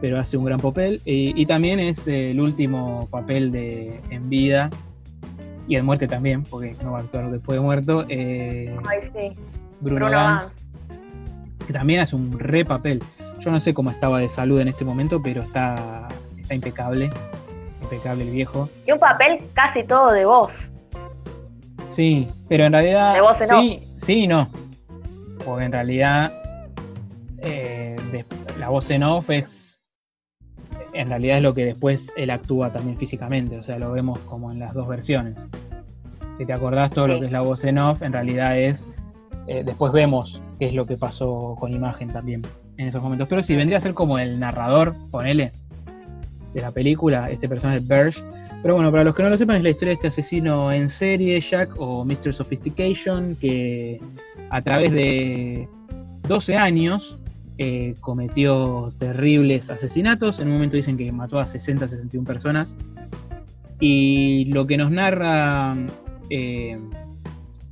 A: pero hace un gran papel. Y, también es el último papel de en vida y en muerte también, porque no va a actuar después de muerto.
B: Eh,
A: Bruno, Bruno que también hace un re papel. Yo no sé cómo estaba de salud en este momento, pero está está impecable, impecable el viejo.
B: Y un papel casi todo de voz.
A: Sí, pero en realidad...
B: De voz
A: en sí, sí y no. Porque en realidad eh, la voz en off es... En realidad es lo que después él actúa también físicamente, o sea, lo vemos como en las dos versiones. Si te acordás todo lo que es la voz en off, en realidad es... Eh, después vemos qué es lo que pasó con imagen también en esos momentos. Pero sí, vendría a ser como el narrador, ponele, de la película, este personaje Berge. Pero bueno, para los que no lo sepan, es la historia de este asesino en serie, Jack o Mr. Sophistication, que a través de 12 años eh, cometió terribles asesinatos. En un momento dicen que mató a 60, 61 personas. Y lo que nos narra eh,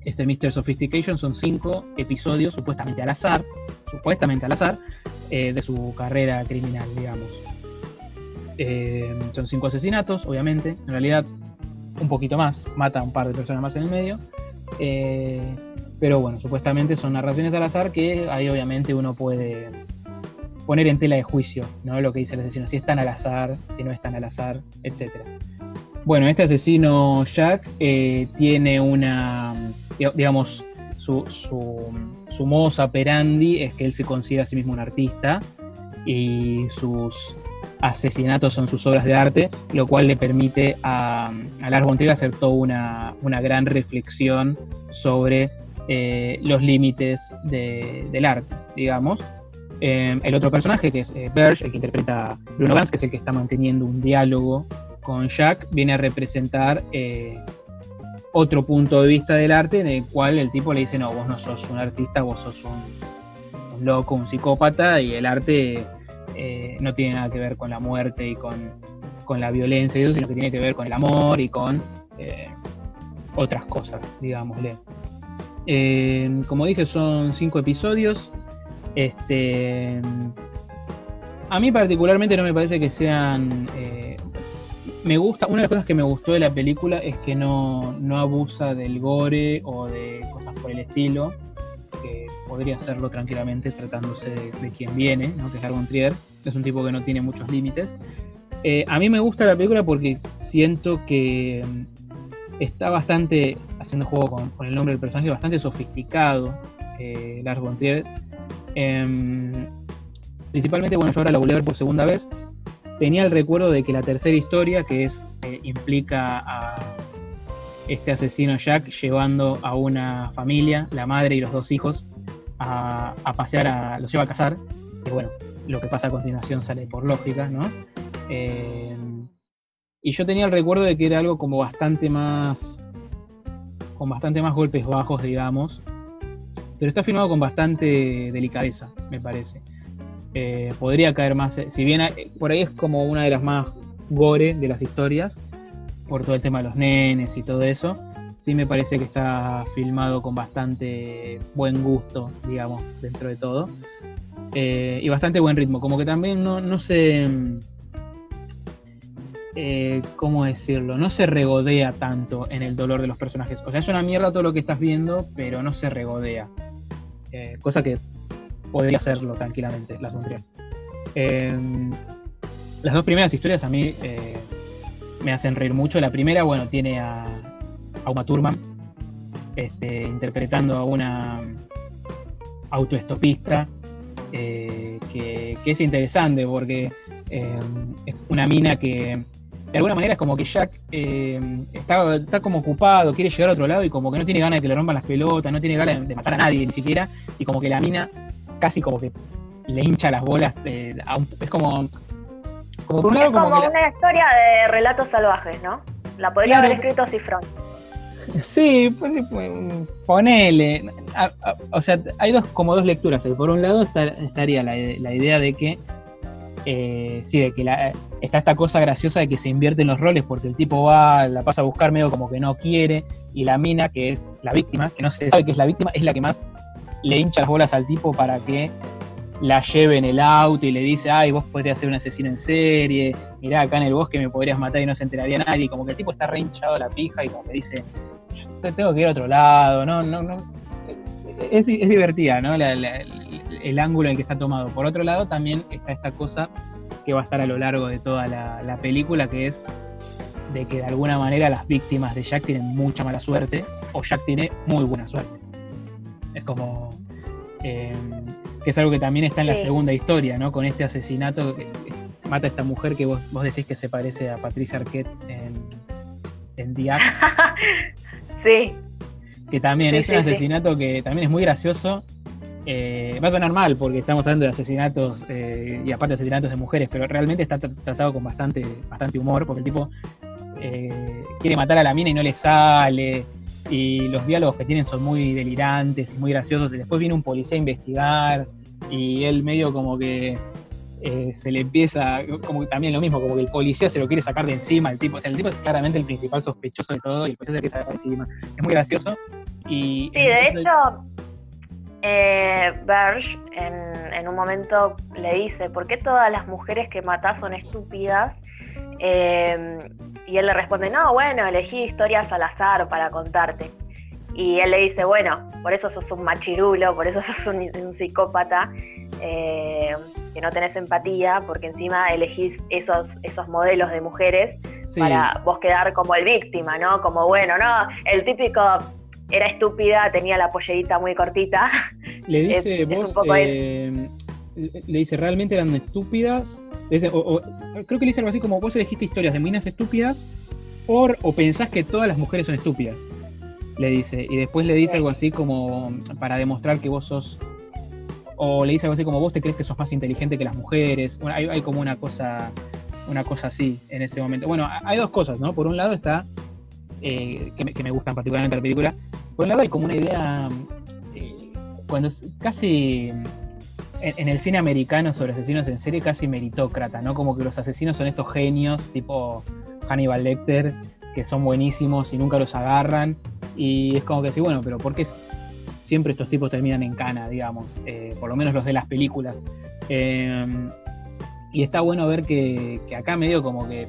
A: este Mr. Sophistication son cinco episodios supuestamente al azar, supuestamente al azar, eh, de su carrera criminal, digamos. Eh, son cinco asesinatos, obviamente. En realidad, un poquito más. Mata a un par de personas más en el medio. Eh, pero bueno, supuestamente son narraciones al azar que ahí obviamente uno puede poner en tela de juicio, ¿no? Lo que dice el asesino, si están al azar, si no están al azar, etc. Bueno, este asesino Jack eh, tiene una, digamos, su, su, su modus operandi es que él se considera a sí mismo un artista y sus asesinatos son sus obras de arte, lo cual le permite a, a Lars von Trier hacer toda una, gran reflexión sobre eh, los límites del arte, digamos. Eh, el otro personaje, que es eh, el que interpreta Bruno Gans, que es el que está manteniendo un diálogo con Jack, viene a representar otro punto de vista del arte en el cual el tipo le dice, no, vos no sos un artista, vos sos un loco, un psicópata, y el arte eh, no tiene nada que ver con la muerte y con, la violencia y eso, sino que tiene que ver con el amor y con eh, otras cosas, digámosle. Eh, como dije, son cinco episodios. Este, a mí particularmente no me parece que sean... me gusta, una de las cosas que me gustó de la película es que no, abusa del gore o de cosas por el estilo que podría hacerlo tranquilamente tratándose de, quien viene, ¿no? que es Argon Trier. Es un tipo que no tiene muchos límites. Eh, a mí me gusta la película porque siento que mm, está bastante, haciendo juego con, el nombre del personaje, bastante sofisticado, eh, Lars von Trier. Em, principalmente, bueno, yo ahora la volví a ver por segunda vez. Tenía el recuerdo de que la tercera historia, que es eh, implica a este asesino Jack llevando a una familia, la madre y los dos hijos, a, pasear, a, los lleva a casar. Que bueno, lo que pasa a continuación sale por lógica, ¿no? Em, y yo tenía el recuerdo de que era algo como bastante más. con bastante más golpes bajos, digamos. Pero está filmado con bastante delicadeza, me parece. Eh, podría caer más. Eh, si bien eh, por ahí es como una de las más gore de las historias, por todo el tema de los nenes y todo eso, sí me parece que está filmado con bastante buen gusto, digamos, dentro de todo. y bastante buen ritmo. Como que también no, no se eh, ¿cómo decirlo? No se regodea tanto en el dolor de los personajes. O sea, es una mierda todo lo que estás viendo, pero no se regodea. Eh, cosa que podría hacerlo tranquilamente, las em, las dos primeras historias a mí eh, me hacen reír mucho. La primera, bueno, tiene a, a Uma Thurman este, interpretando a una autoestopista que, que, es interesante porque em, es una mina que de alguna manera es como que Jack eh, está, está, como ocupado, quiere llegar a otro lado y como que no tiene ganas de que le rompan las pelotas, no tiene ganas de, matar a nadie ni siquiera, y como que la mina casi como que le hincha las bolas, eh, es como...
B: Como por un lado, como, una historia de relatos salvajes, ¿no? La podría haber escrito Cifrón.
A: Sí, ponele. o sea, hay dos como dos lecturas. Por un lado estaría la, la idea de que eh, sí, de que está esta cosa graciosa de que se invierten los roles porque el tipo va, la pasa a buscar medio como que no quiere, y la mina, que es la víctima, que no se sabe que es la víctima, es la que más le hincha las bolas al tipo para que la lleve en el auto y le dice, ay, vos podrías ser un asesino en serie, mirá, acá en el bosque me podrías matar y no se enteraría nadie, como que el tipo está re hinchado la pija y como que dice, yo tengo que ir a otro lado, no, no, no. Es, divertida, ¿no? El ángulo en el que está tomado. Por otro lado, también está esta cosa que va a estar a lo largo de toda la, película, que es de que de alguna manera las víctimas de Jack tienen mucha mala suerte o Jack tiene muy buena suerte. Es como... Eh, que es algo que también está en la segunda historia, ¿no? Con este asesinato que mata a esta mujer que vos, decís que se parece a Patricia Arquette en, en
B: sí.
A: Que también es un asesinato que también es muy gracioso eh, va a sonar mal porque estamos hablando de asesinatos eh, y aparte de asesinatos de mujeres, pero realmente está tratado con bastante, bastante humor porque el tipo eh, quiere matar a la mina y no le sale. Y los diálogos que tienen son muy delirantes y muy graciosos. Y después viene un policía a investigar y él medio como que se le empieza, como también lo mismo, como que el policía se lo quiere sacar de encima el tipo. O sea, el tipo es claramente el principal sospechoso de todo y el policía se quiere sacar de encima. Es muy gracioso. Y
B: sí, de hecho, eh, Berge en, un momento le dice, ¿por qué todas las mujeres que matás son estúpidas? Eh, y él le responde, no, bueno, elegí historias al azar para contarte. Y él le dice, bueno, por eso sos un machirulo, por eso sos un, psicópata, eh, que no tenés empatía, porque encima elegís esos, esos modelos de mujeres para vos quedar como el víctima, ¿no? Como, bueno, no, el típico era estúpida, tenía la pollerita muy cortita.
A: Le dice, vos, eh, le dice, realmente eran estúpidas. creo que le dice algo así como, vos elegiste historias de minas estúpidas por, o pensás que todas las mujeres son estúpidas. Le dice, y después le dice algo así como para demostrar que vos sos, o le dice algo así como, vos te crees que sos más inteligente que las mujeres. Bueno, hay, como una cosa, una cosa así en ese momento. Bueno, hay dos cosas, ¿no? Por un lado está eh, que, me, gustan particularmente la película. Por un lado hay como una idea, eh, cuando casi en, el cine americano sobre asesinos en serie, casi meritócrata, ¿no? Como que los asesinos son estos genios, tipo Hannibal Lecter, que son buenísimos y nunca los agarran. Y es como que sí, bueno, pero ¿por qué siempre estos tipos terminan en cana, digamos? Eh, por lo menos los de las películas. y está bueno ver que, acá medio como que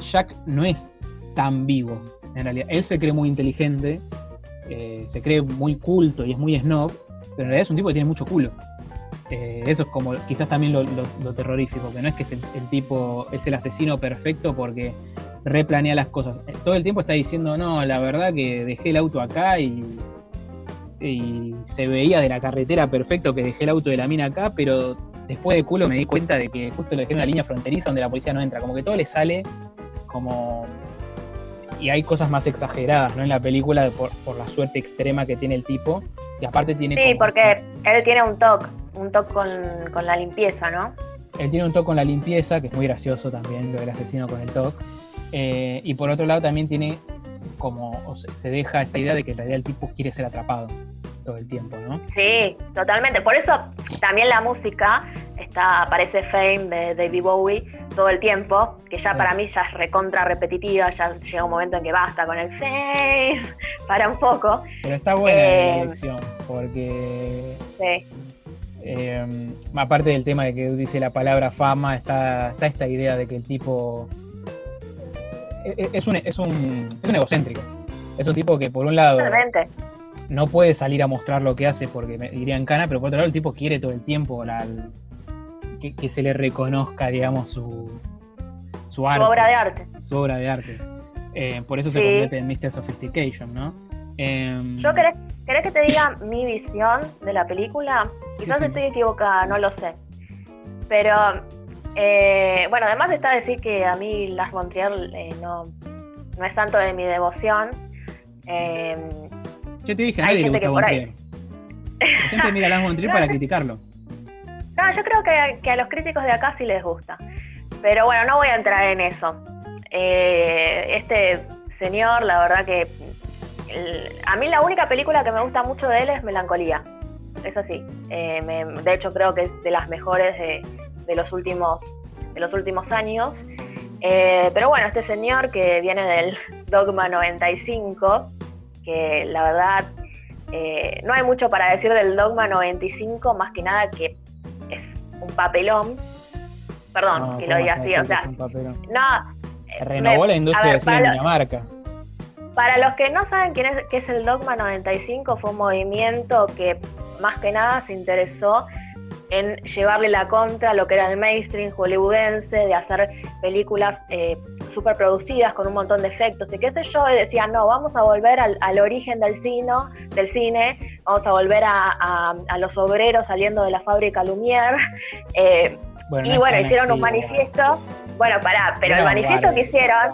A: Jack no es tan vivo. En realidad, él se cree muy inteligente, eh, se cree muy culto y es muy snob, pero en realidad es un tipo que tiene mucho culo. Eh, eso es como quizás también lo, terrorífico, que no es que es el, tipo, es el asesino perfecto porque replanea las cosas. Todo el tiempo está diciendo, no, la verdad que dejé el auto acá y, se veía de la carretera perfecto que dejé el auto de la mina acá, pero después de culo me di cuenta de que justo le dejé una línea fronteriza donde la policía no entra. Como que todo le sale como y hay cosas más exageradas ¿no? en la película por, la suerte extrema que tiene el tipo. Y aparte tiene.
B: Sí, porque él tiene un toque, un toque con, la limpieza, ¿no?
A: Él tiene un toque con la limpieza, que es muy gracioso también, lo del asesino con el toque. Eh, y por otro lado también tiene como, se deja esta idea de que en realidad el tipo quiere ser atrapado todo el tiempo, ¿no?
B: Sí, totalmente. Por eso también la música está, aparece Fame de David Bowie todo el tiempo, que ya para mí ya es recontra repetitiva, ya llega un momento en que basta con el Fame, para un poco.
A: Pero está buena la eh, dirección, porque... Sí. Eh, aparte del tema de que dice la palabra fama, está, está esta idea de que el tipo eh, es un, es un, es un egocéntrico. Es un tipo que por un lado no puede salir a mostrar lo que hace porque iría en cana, pero por otro lado el tipo quiere todo el tiempo la, que, se le reconozca, digamos, su, su arte.
B: Su obra de arte.
A: Su obra de arte. Eh, por eso se convierte en Mr. Sophistication, ¿no?
B: Em, Yo querés, que te diga mi visión de la película. Quizás estoy equivocada, no lo sé. Pero, eh, bueno, además está decir que a mí Las Montreal eh, no, no es tanto de mi devoción.
A: Em, Yo te dije, a nadie le gusta Montreal. La gente mira Las Montreal para criticarlo.
B: No, yo creo que, a los críticos de acá sí les gusta. Pero bueno, no voy a entrar en eso. Eh, este señor, la verdad que a mí la única película que me gusta mucho de él es Melancolía. Es así. Eh, de hecho, creo que es de las mejores de, los últimos de los últimos años. Eh, pero bueno, este señor que viene del Dogma 95, que la verdad no hay mucho para decir del Dogma 95, más que nada que un papelón. Perdón, que lo diga así, o sea, no.
A: Renovó la industria de cine Dinamarca.
B: Para los que no saben quién es, qué es el Dogma 95, fue un movimiento que más que nada se interesó en llevarle la contra a lo que era el mainstream hollywoodense, de hacer películas eh, super producidas con un montón de efectos y qué sé yo, y decían, no, vamos a volver al, origen del cine, del cine, vamos a volver a, los obreros saliendo de la fábrica Lumière. Eh, y bueno, hicieron un manifiesto. Bueno, pará, pero el manifiesto que hicieron,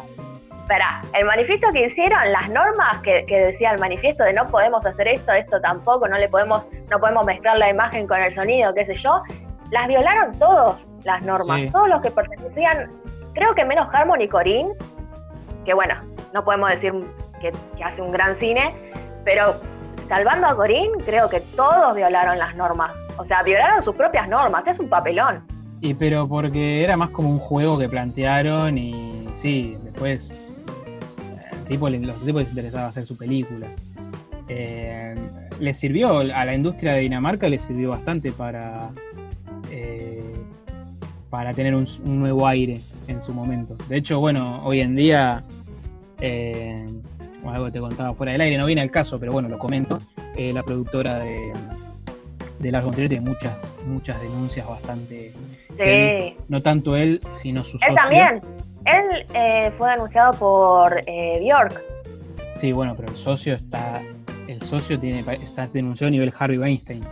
B: pará, el manifiesto que hicieron, las normas que, decía el manifiesto de no podemos hacer esto, esto tampoco, no le podemos, no podemos mezclar la imagen con el sonido, qué sé yo, las violaron todos las normas, todos los que pertenecían Creo que menos Harmony y Corinne, que bueno, no podemos decir que, hace un gran cine, pero salvando a Corinne, creo que todos violaron las normas. O sea, violaron sus propias normas, es un papelón.
A: Y pero porque era más como un juego que plantearon y sí, después tipo, los tipos les interesaba hacer su película. Eh, les sirvió, a la industria de Dinamarca les sirvió bastante para, eh, para tener un, nuevo aire en su momento. De hecho, bueno, hoy en día, eh, algo te contaba fuera del aire, no viene al caso, pero bueno, lo comento. Eh, la productora de, de Lars tiene muchas, muchas denuncias bastante. Sí. No tanto él, sino su socio.
B: Él también. Él eh, fue denunciado por eh, Bjork.
A: Sí, bueno, pero el socio está. El socio tiene está denunciado a nivel Harvey Weinstein.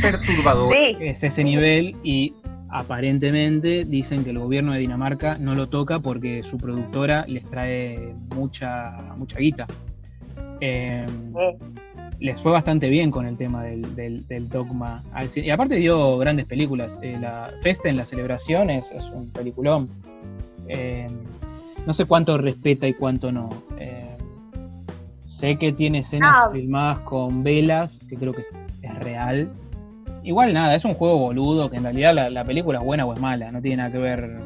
C: Perturbador.
A: Sí. Es ese nivel y aparentemente dicen que el gobierno de Dinamarca no lo toca porque su productora les trae mucha, mucha guita. Em, les fue bastante bien con el tema del, dogma. Y aparte dio grandes películas. Eh, la Festa en las celebraciones es un peliculón. Em, no sé cuánto respeta y cuánto no. Em, sé que tiene escenas filmadas con velas, que creo que es real. Igual nada, es un juego boludo que en realidad la, película es buena o es mala, no tiene nada que ver.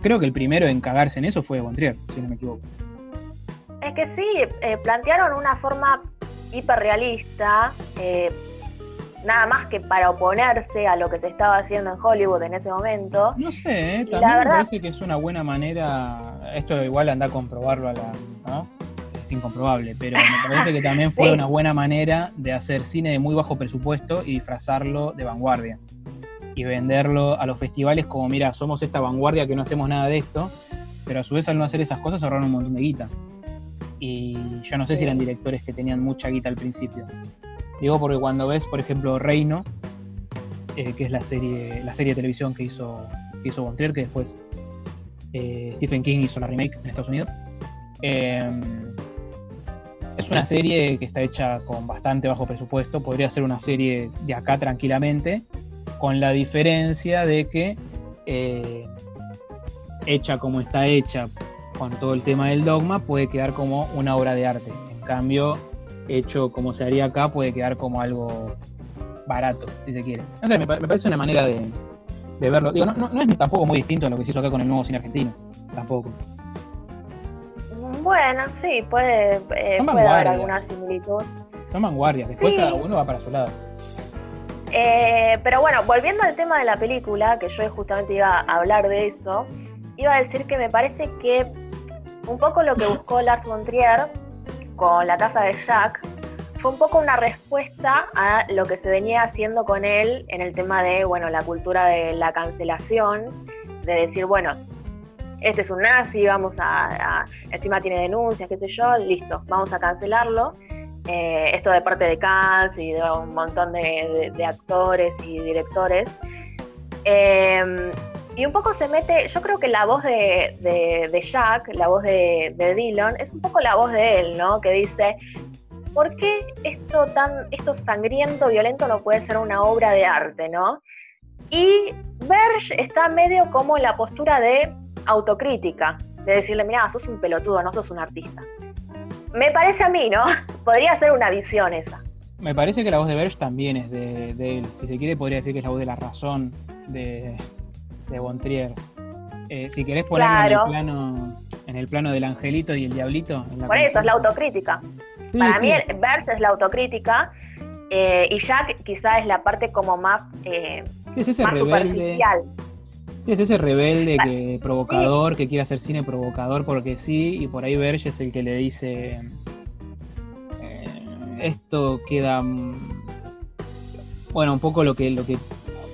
A: Creo que el primero en cagarse en eso fue Bontrier, si no me equivoco.
B: Es que sí, eh, plantearon una forma hiperrealista, eh, nada más que para oponerse a lo que se estaba haciendo en Hollywood en ese momento.
A: No sé, eh, también me parece que es una buena manera, esto igual anda a comprobarlo a la, ¿no? incomprobable, pero me parece que también fue una buena manera de hacer cine de muy bajo presupuesto y disfrazarlo de vanguardia. Y venderlo a los festivales como, mira, somos esta vanguardia que no hacemos nada de esto, pero a su vez al no hacer esas cosas ahorraron un montón de guita. Y yo no sé si eran directores que tenían mucha guita al principio. Digo porque cuando ves, por ejemplo, Reino, eh, que es la serie, la serie de televisión que hizo, que hizo Bontrier, que después eh, Stephen King hizo la remake en Estados Unidos. Eh, es una serie que está hecha con bastante bajo presupuesto, podría ser una serie de acá tranquilamente, con la diferencia de que hecha como está hecha, con todo el tema del dogma, puede quedar como una obra de arte. En cambio, hecho como se haría acá, puede quedar como algo barato, si se quiere. No sé, me, parece una manera de, verlo. Digo, no, es tampoco muy distinto a lo que se hizo acá con el nuevo cine argentino. Tampoco.
B: Bueno, sí, puede, eh, puede haber alguna similitud.
A: Son vanguardias, después cada uno va para su lado.
B: Eh, pero bueno, volviendo al tema de la película, que yo justamente iba a hablar de eso, iba a decir que me parece que un poco lo que buscó Lars von Trier con la casa de Jack fue un poco una respuesta a lo que se venía haciendo con él en el tema de, bueno, la cultura de la cancelación, de decir, bueno, este es un nazi, vamos a, encima tiene denuncias, qué sé yo, listo, vamos a cancelarlo. Eh, esto de parte de Cannes y de un montón de, actores y directores. Em, y un poco se mete, yo creo que la voz de, de Jack, la voz de, de, Dylan, es un poco la voz de él, ¿no? Que dice, ¿por qué esto tan, esto sangriento, violento no puede ser una obra de arte, no? Y Berge está medio como en la postura de autocrítica, de decirle, mira, sos un pelotudo, no sos un artista. Me parece a mí, ¿no? Podría ser una visión esa.
A: Me parece que la voz de Berge también es de, él. Si se quiere, podría decir que es la voz de la razón de, de Bontrier. Eh, si querés ponerlo en, el plano, en el plano del angelito y el diablito.
B: Por eso, es la autocrítica. Para mí, Verse es la autocrítica eh, y Jack quizá es la parte como más, eh,
A: sí, es ese rebelde, Sí, es ese rebelde que provocador, que quiere hacer cine provocador porque sí, y por ahí Verge es el que le dice esto queda mm, bueno, un poco lo que, lo que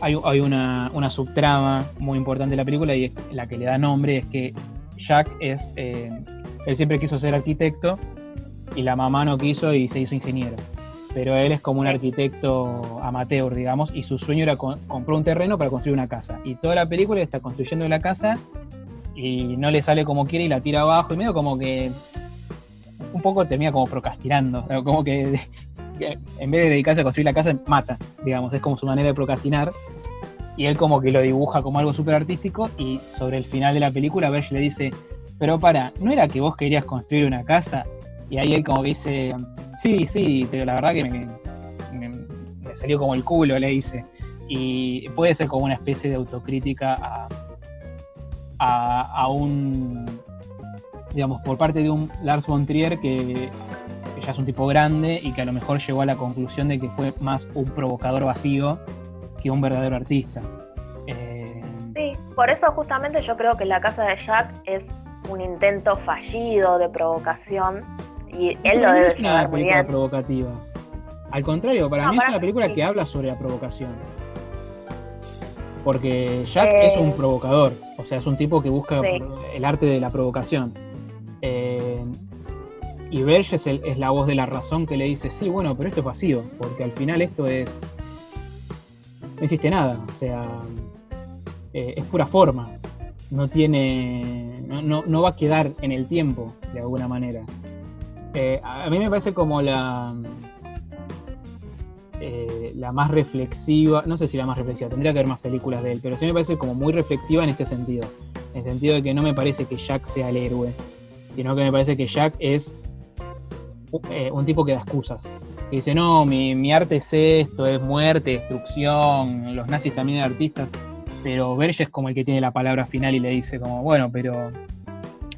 A: hay, hay una, una, subtrama muy importante de la película y es la que le da nombre es que Jack es él siempre quiso ser arquitecto y la mamá no quiso y se hizo ingeniero. Pero él es como un arquitecto amateur, digamos, y su sueño era comprar un terreno para construir una casa. Y toda la película está construyendo la casa y no le sale como quiere y la tira abajo y medio como que un poco termina como procrastinando, como que, en vez de dedicarse a construir la casa, mata, digamos, es como su manera de procrastinar. Y él como que lo dibuja como algo súper artístico y sobre el final de la película Berge le dice, pero para, ¿no era que vos querías construir una casa? Y ahí él como que dice, sí, sí, pero la verdad que me, salió como el culo, le dice. Y puede ser como una especie de autocrítica a, un, digamos, por parte de un Lars von Trier que, ya es un tipo grande y que a lo mejor llegó a la conclusión de que fue más un provocador vacío que un verdadero artista.
B: Eh, sí, por eso justamente yo creo que La Casa de Jack es un intento fallido de provocación y él lo debe
A: es una película provocativa. Al contrario, para mí es una película que habla sobre la provocación. Porque Jack es un eh, provocador, o sea, es un tipo que busca el arte de la provocación. Eh, y Verge es, la voz de la razón que le dice, sí, bueno, pero esto es vacío, porque al final esto es... No existe nada, o sea, eh, es pura forma, no tiene... No, no va a quedar en el tiempo, de alguna manera. Eh, a mí me parece como la, eh, la más reflexiva, no sé si la más reflexiva, tendría que haber más películas de él, pero sí me parece como muy reflexiva en este sentido. En el sentido de que no me parece que Jack sea el héroe, sino que me parece que Jack es eh, un tipo que da excusas. Que dice, no, mi, mi, arte es esto, es muerte, destrucción, los nazis también eran artistas, pero Verge es como el que tiene la palabra final y le dice como, bueno, pero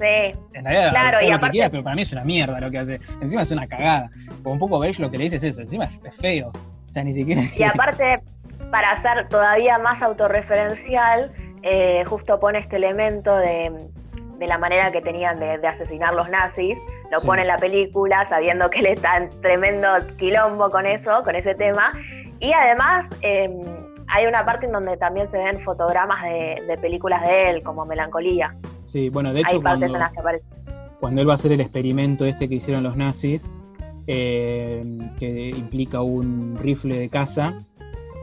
B: Sí. En realidad, claro, y aparte...
A: pero para mí es una mierda lo que hace. Encima es una cagada. Como un poco ves lo que le dices eso. Encima es feo. O sea, ni siquiera.
B: Y aparte, para ser todavía más autorreferencial, eh, justo pone este elemento de, la manera que tenían de, asesinar los nazis. Lo pone en la película, sabiendo que él está en tremendo quilombo con eso, con ese tema. Y además. Em, hay una parte en donde también se ven fotogramas de, de películas de él, como Melancolía.
A: Sí, bueno, de hecho, cuando, cuando él va a hacer el experimento este que hicieron los nazis, eh, que implica un rifle de caza,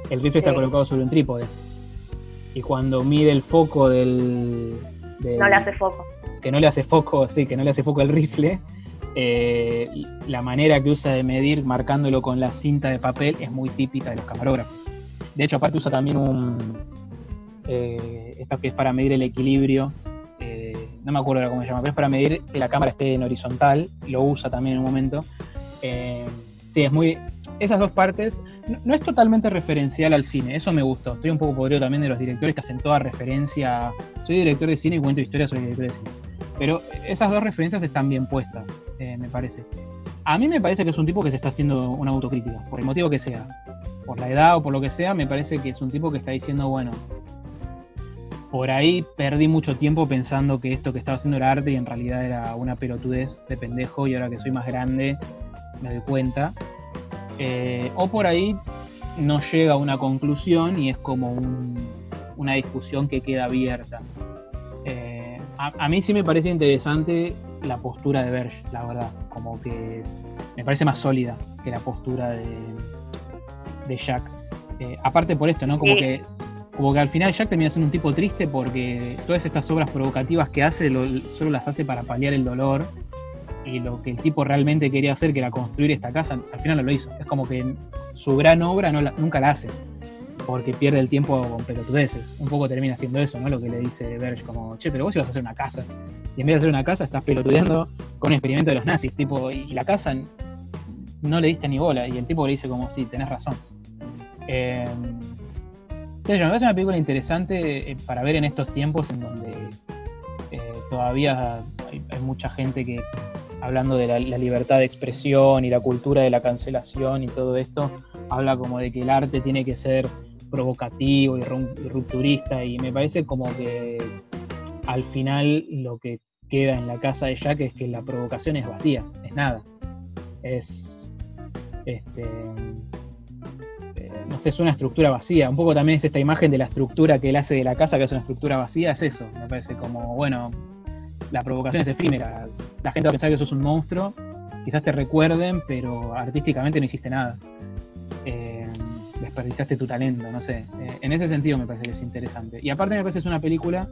A: el rifle está colocado sobre un trípode. Y cuando mide el foco del,
B: No le hace foco.
A: Que no le hace foco, sí, que no le hace foco el rifle. Eh, la manera que usa de medir marcándolo con la cinta de papel es muy típica de los camarógrafos. De hecho, aparte usa también un... Eh, esto que es para medir el equilibrio no me acuerdo cómo se llama, pero es para medir que la cámara esté en horizontal, lo usa también en un momento. Eh, sí, es muy. Esas dos partes, no, es totalmente referencial al cine, eso me gustó. Estoy un poco podrido también de los directores que hacen toda referencia. Soy director de cine y cuento historias sobre director de cine. Pero esas dos referencias están bien puestas, eh, me parece. A mí me parece que es un tipo que se está haciendo una autocrítica, por el motivo que sea. Por la edad o por lo que sea, me parece que es un tipo que está diciendo, bueno, por ahí perdí mucho tiempo pensando que esto que estaba haciendo era arte y en realidad era una pelotudez de pendejo y ahora que soy más grande me doy cuenta. Eh, o por ahí no llega a una conclusión y es como una discusión que queda abierta. Eh, a, mí sí me parece interesante la postura de Berge, la verdad, como que me parece más sólida que la postura de, de Jack. Eh, aparte por esto, ¿no? Como que como que al final Jack termina siendo un tipo triste porque todas estas obras provocativas que hace solo las hace para paliar el dolor y lo que el tipo realmente quería hacer, que era construir esta casa, al final no lo hizo. Es como que su gran obra nunca la hace porque pierde el tiempo con pelotudeces. Un poco termina haciendo eso, ¿no? Lo que le dice Berge, como, che, pero vos ibas a hacer una casa. Y en vez de hacer una casa, estás pelotudeando con un experimento de los nazis, tipo, y, la casa no le diste ni bola. Y el tipo le dice como, sí, tenés razón. Eh, me parece una película interesante eh, para ver en estos tiempos en donde eh, todavía hay, mucha gente que, hablando de la, libertad de expresión y la cultura de la cancelación y todo esto, habla como de que el arte tiene que ser provocativo y rupturista y me parece como que al final lo que queda en la casa de Jack es que la provocación es vacía, es nada. Es este no sé, es una estructura vacía. Un poco también es esta imagen de la estructura que él hace de la casa, que es una estructura vacía, es eso. Me parece como, bueno, la provocación es efímera. La gente va a pensar que sos un monstruo, quizás te recuerden, pero artísticamente no hiciste nada. Eh, desperdiciaste tu talento, no sé. Eh, en ese sentido me parece que es interesante. Y aparte me parece que es una película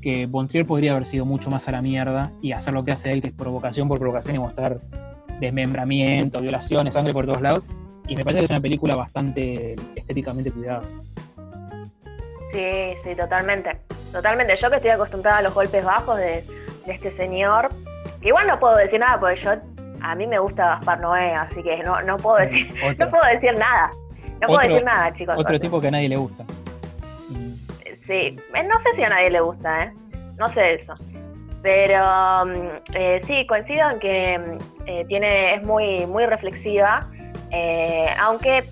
A: que Bontrier podría haber sido mucho más a la mierda y hacer lo que hace él, que es provocación por provocación y mostrar desmembramiento, violaciones, sangre por todos lados y me parece que es una película bastante estéticamente cuidada.
B: Sí, sí, totalmente. Totalmente. Yo que estoy acostumbrada a los golpes bajos de, este señor, que igual no puedo decir nada porque yo a mí me gusta Gaspar Noé, así que no, no puedo decir, no puedo decir nada. No puedo decir nada, chicos.
A: Otro tipo que a nadie le gusta.
B: Sí, eh, no sé si a nadie le gusta, ¿eh? No sé eso. Pero mm, eh, sí, coincido en que mm, eh, tiene, es muy, muy reflexiva eh, aunque,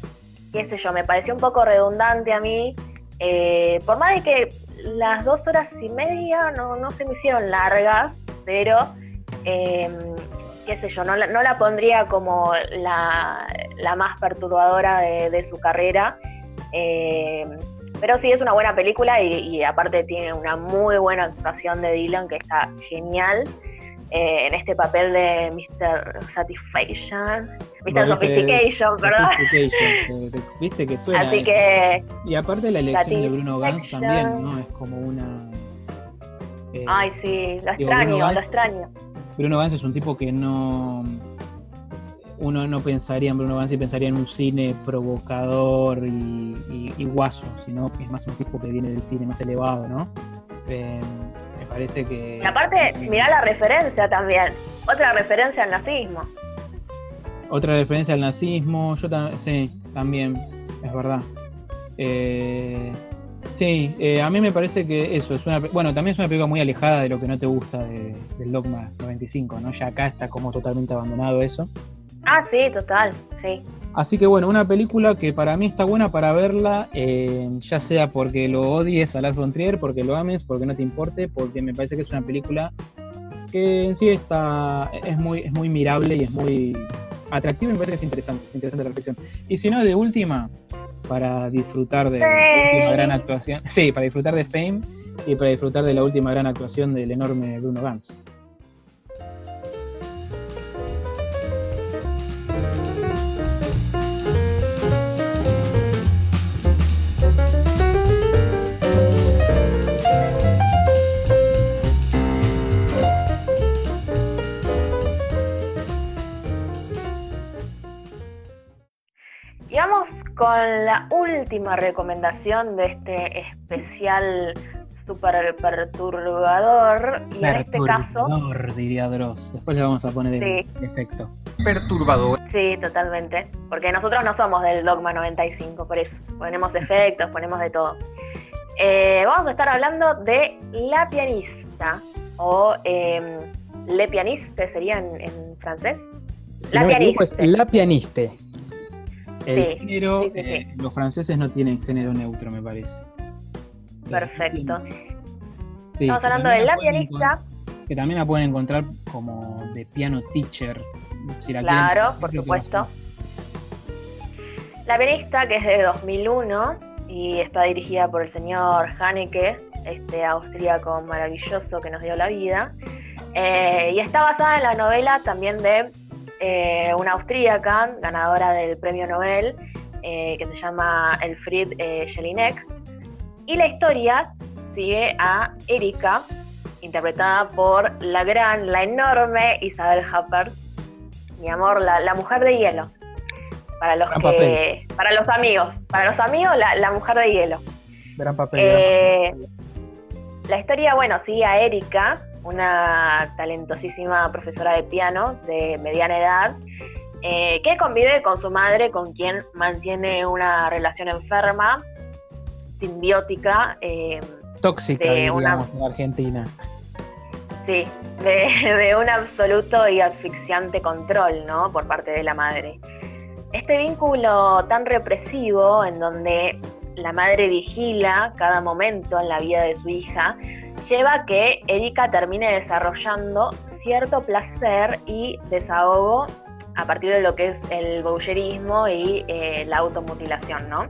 B: qué sé yo, me pareció un poco redundante a mí, eh, por más de que las dos horas y media no, se me hicieron largas, pero, em, qué sé yo, no, no, la pondría como la, más perturbadora de, su carrera. Em, pero sí es una buena película y, y, aparte tiene una muy buena actuación de Dylan que está genial. Eh, en este papel de Mr. Satisfaction, Mr. Sophistication, ¿verdad?
A: Viste que suena.
B: Así que.
A: Y aparte la elección de Bruno Gans también, ¿no? Es como una.
B: Eh, Ay, sí, lo extraño, lo extraño.
A: Bruno Gans es un tipo que no. Uno no pensaría en Bruno Gans y pensaría en un cine provocador y, guaso, sino que es más un tipo que viene del cine más elevado, ¿no? Eh, parece que.
B: Y aparte, mirá la referencia también. Otra referencia al nazismo.
A: Otra referencia al nazismo, yo también, sí, también, es verdad. Eh, sí, eh, a mí me parece que eso es una. Bueno, también es una película muy alejada de lo que no te gusta del Dogma 95, ¿no? Ya acá está como totalmente abandonado eso.
B: Ah, sí, total, sí.
A: Así que bueno, una película que para mí está buena para verla, eh, ya sea porque lo odies a Lars von Trier, porque lo ames, porque no te importe, porque me parece que es una película que en sí está, es muy, es muy mirable y es muy atractiva y me parece que es interesante, es interesante la reflexión. Y si no, de última, para disfrutar de, la última gran actuación, sí, para disfrutar de Fame y para disfrutar de la última gran actuación del enorme Bruno Gantz.
B: Con la última recomendación de este especial super perturbador. Y en este caso
A: diría Dross. Después le vamos a poner el efecto.
C: Perturbador.
B: Sí totalmente. Porque nosotros no somos del dogma 95 por eso. Ponemos efectos ponemos de todo. Eh, vamos a estar hablando de la pianista o eh, le pianiste sería en, francés.
A: La, pianiste. la pianiste el género, eh, los franceses no tienen género neutro, me parece.
B: Perfecto. Estamos hablando de la pianista.
A: Que también la pueden encontrar como de piano teacher.
B: claro, por supuesto. La pianista, que es de 2001 y está dirigida por el señor Haneke, este austríaco maravilloso que nos dio la vida. Eh, y está basada en la novela también de eh, una austríaca, ganadora del premio Nobel, eh, que se llama Elfried eh, Jelinek. Y la historia sigue a Erika, interpretada por la gran, la enorme Isabel Huppert, mi amor, la, mujer de hielo. Para los, para los amigos, para los amigos, la, mujer de hielo.
A: Gran papel.
B: La historia, bueno, sigue a Erika, una talentosísima profesora de piano de mediana edad, eh, que convive con su madre, con quien mantiene una relación enferma, simbiótica.
A: Eh, Tóxica, de una, en Argentina.
B: Sí, de, un absoluto y asfixiante control, ¿no? Por parte de la madre. Este vínculo tan represivo, en donde la madre vigila cada momento en la vida de su hija, lleva a que Erika termine desarrollando cierto placer y desahogo a partir de lo que es el boucherismo y eh, la automutilación, ¿no?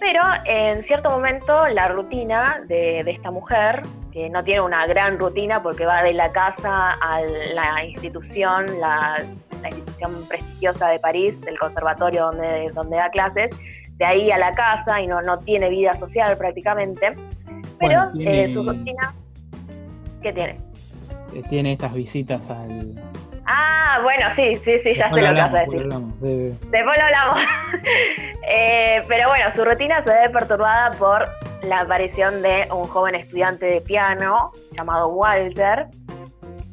B: Pero en cierto momento la rutina de, esta mujer, que no tiene una gran rutina porque va de la casa a la institución, la, institución prestigiosa de París, del conservatorio donde, donde da clases, de ahí a la casa y no, no tiene vida social prácticamente, pero eh, su rutina, ¿qué tiene?
A: Eh, tiene estas visitas al...
B: Ah, bueno, sí, sí, sí, ya sé lo que vas a decir. Después lo hablamos. Eh, pero bueno, su rutina se ve perturbada por la aparición de un joven estudiante de piano llamado Walter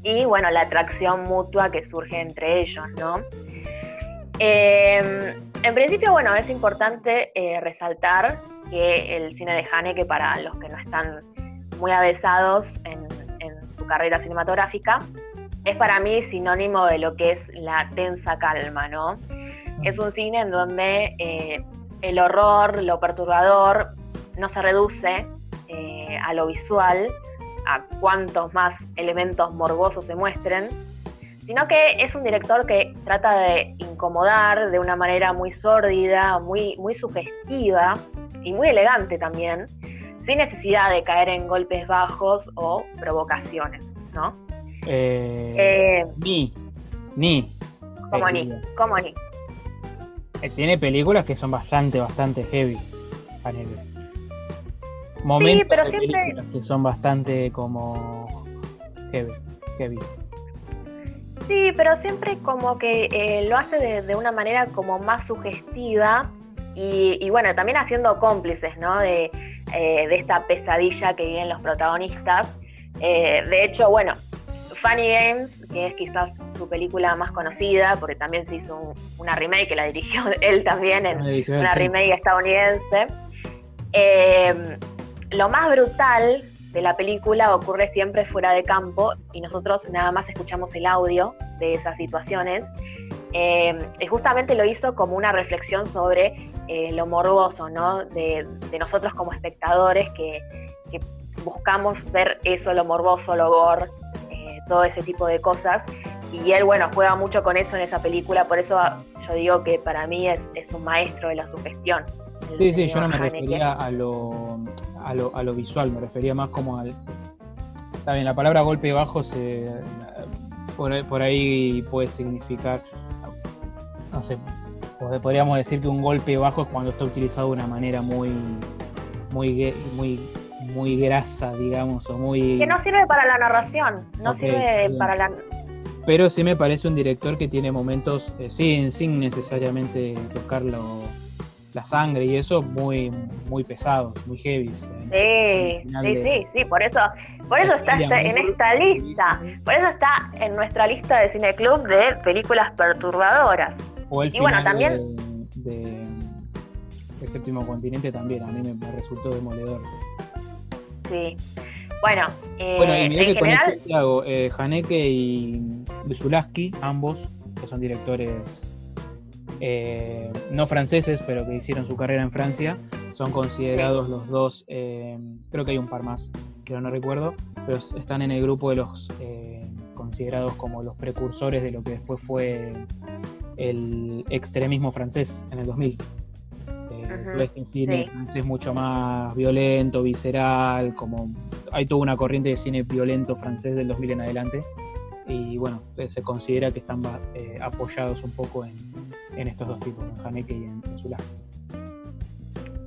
B: y bueno, la atracción mutua que surge entre ellos, ¿no? en principio, bueno, es importante resaltar que el cine de Haneke, para los que no están muy avesados en, su carrera cinematográfica, es para mí sinónimo de lo que es la tensa calma, ¿no? Es un cine en donde eh, el horror, lo perturbador, no se reduce eh, a lo visual, a cuantos más elementos morbosos se muestren, sino que es un director que trata de incomodar de una manera muy sórdida, muy, muy sugestiva, y muy elegante también, sin necesidad de caer en golpes bajos o provocaciones, ¿no?
A: Eh, eh, ni, ni.
B: ¿Cómo ni? ¿Cómo ni?
A: Eh, tiene películas que son bastante, bastante heavy. Momentos sí, pero siempre... que son bastante como heavy, heavy.
B: Sí, pero siempre como que lo hace de, de, una manera como más sugestiva y, bueno, también haciendo cómplices, ¿no? De, eh, esta pesadilla que viven los protagonistas. Eh, de hecho, bueno, Funny Games, que es quizás su película más conocida, porque también se hizo una remake que la dirigió él también en una remake estadounidense. Eh, lo más brutal de la película ocurre siempre fuera de campo y nosotros nada más escuchamos el audio de esas situaciones. y justamente lo hizo como una reflexión sobre eh, lo morboso, ¿no? De, nosotros como espectadores que, buscamos ver eso, lo morboso, lo gore, eh, todo ese tipo de cosas. Y él, bueno, juega mucho con eso en esa película, por eso yo digo que para mí es, un maestro de la sugestión
A: Sí, sí, yo no me refería a lo, a lo, a lo visual, me refería más como al... Está bien, la palabra golpe bajo se, por, ahí puede significar, no sé, podríamos decir que un golpe bajo es cuando está utilizado de una manera muy, muy, muy, muy grasa, digamos, o muy...
B: Que no sirve para la narración, no sirve para la...
A: Pero sí me parece un director que tiene momentos, eh, sin, sin necesariamente tocarlo la sangre y eso muy muy pesados, muy heavy.
B: Sí, sí, sí, sí, por eso, por eso está en esta lista, por eso está en nuestra lista de Cine Club de películas perturbadoras.
A: O el y bueno, también de, Séptimo Continente también, a mí me, resultó demoledor.
B: Sí. Bueno,
A: eh, bueno y mirá que general... con hago, eh, Haneke y Zulaski, ambos, que son directores eh, no franceses, pero que hicieron su carrera en Francia, son considerados los dos, eh, creo que hay un par más, que no recuerdo, pero están en el grupo de los eh, considerados como los precursores de lo que después fue el extremismo francés en el 2000. Uh cine francés mucho más violento, visceral, como hay toda una corriente de cine violento francés del 2000 en adelante y bueno, se considera que están apoyados un poco en, en estos dos tipos, en Haneke y en, en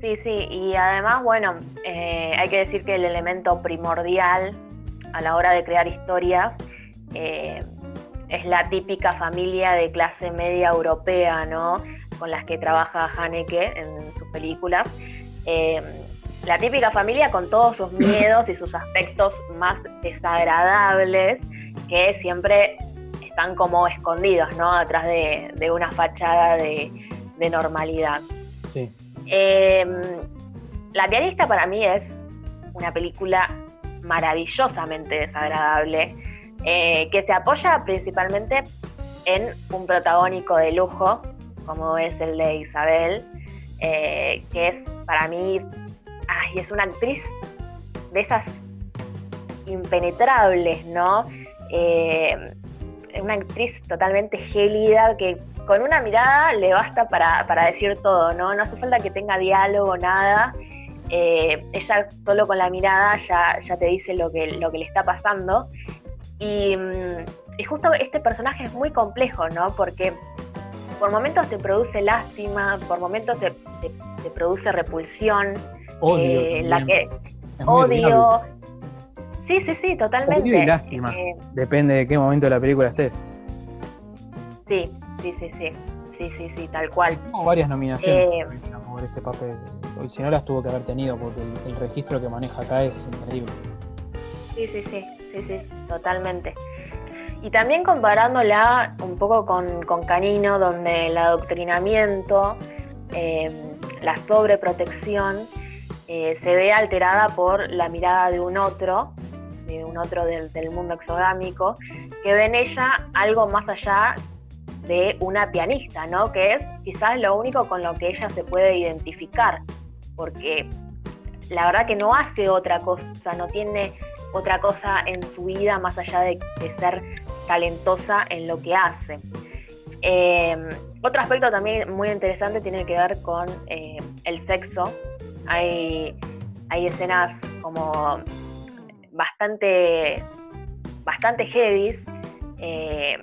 B: Sí, sí, y además, bueno, eh, hay que decir que el elemento primordial a la hora de crear historias eh, es la típica familia de clase media europea, ¿no? Con las que trabaja Haneke en sus películas. Eh, la típica familia con todos sus miedos y sus aspectos más desagradables que siempre están como escondidos, ¿no? Atrás de, una fachada de, normalidad. Sí. Em, la pianista para mí es una película maravillosamente desagradable, eh, que se apoya principalmente en un protagónico de lujo, como es el de Isabel, eh, que es para mí, ay, es una actriz de esas impenetrables, ¿no? Eh, una actriz totalmente gélida que con una mirada le basta para, decir todo, ¿no? No hace falta que tenga diálogo, nada. Eh, ella solo con la mirada ya, ya te dice lo que, lo que le está pasando. Y, mm, justo este personaje es muy complejo, ¿no? Porque por momentos te produce lástima, por momentos te, produce repulsión.
A: Odio. Eh,
B: la que, odio. Sí, sí, sí, totalmente.
A: y lástima. Eh, Depende de qué momento de la película estés.
B: Sí, sí, sí, sí. Sí, sí, sí, tal cual.
A: Varias nominaciones eh, por este papel. Si no las tuvo que haber tenido, porque el, registro que maneja acá es increíble.
B: Sí, sí, sí, sí, sí, totalmente. Y también comparándola un poco con, con Canino, donde el adoctrinamiento, eh, la sobreprotección, se ve alterada por la mirada de un otro de un otro del, mundo exogámico, que ve en ella algo más allá de una pianista, ¿no? Que es quizás lo único con lo que ella se puede identificar, porque la verdad que no hace otra cosa, no tiene otra cosa en su vida más allá de, ser talentosa en lo que hace. Em, otro aspecto también muy interesante tiene que ver con eh, el sexo. Hay, hay escenas como bastante, bastante heavy.
A: Eh,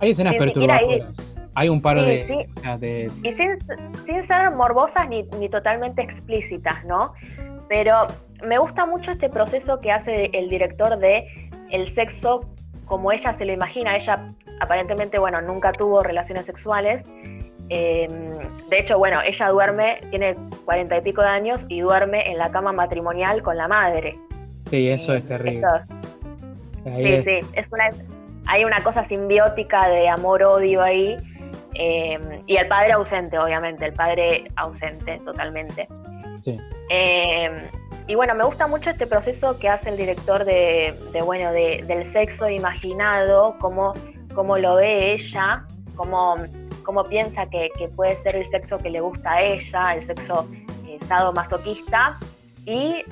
A: hay escenas perturbadoras. Hay un par de,
B: Y sin, ser morbosas ni, totalmente explícitas, ¿no? Pero me gusta mucho este proceso que hace el director de el sexo como ella se lo imagina. Ella aparentemente, bueno, nunca tuvo relaciones sexuales. Em, de hecho, bueno, ella duerme, tiene cuarenta y pico de años y duerme en la cama matrimonial con la madre.
A: Sí, eso es terrible.
B: sí, sí, es una, hay una cosa simbiótica de amor-odio ahí. Eh, y el padre ausente, obviamente, el padre ausente totalmente. Sí. Eh, y bueno, me gusta mucho este proceso que hace el director de, bueno, del sexo imaginado, cómo, cómo lo ve ella, cómo, cómo piensa que, puede ser el sexo que le gusta a ella, el sexo eh, masoquista, y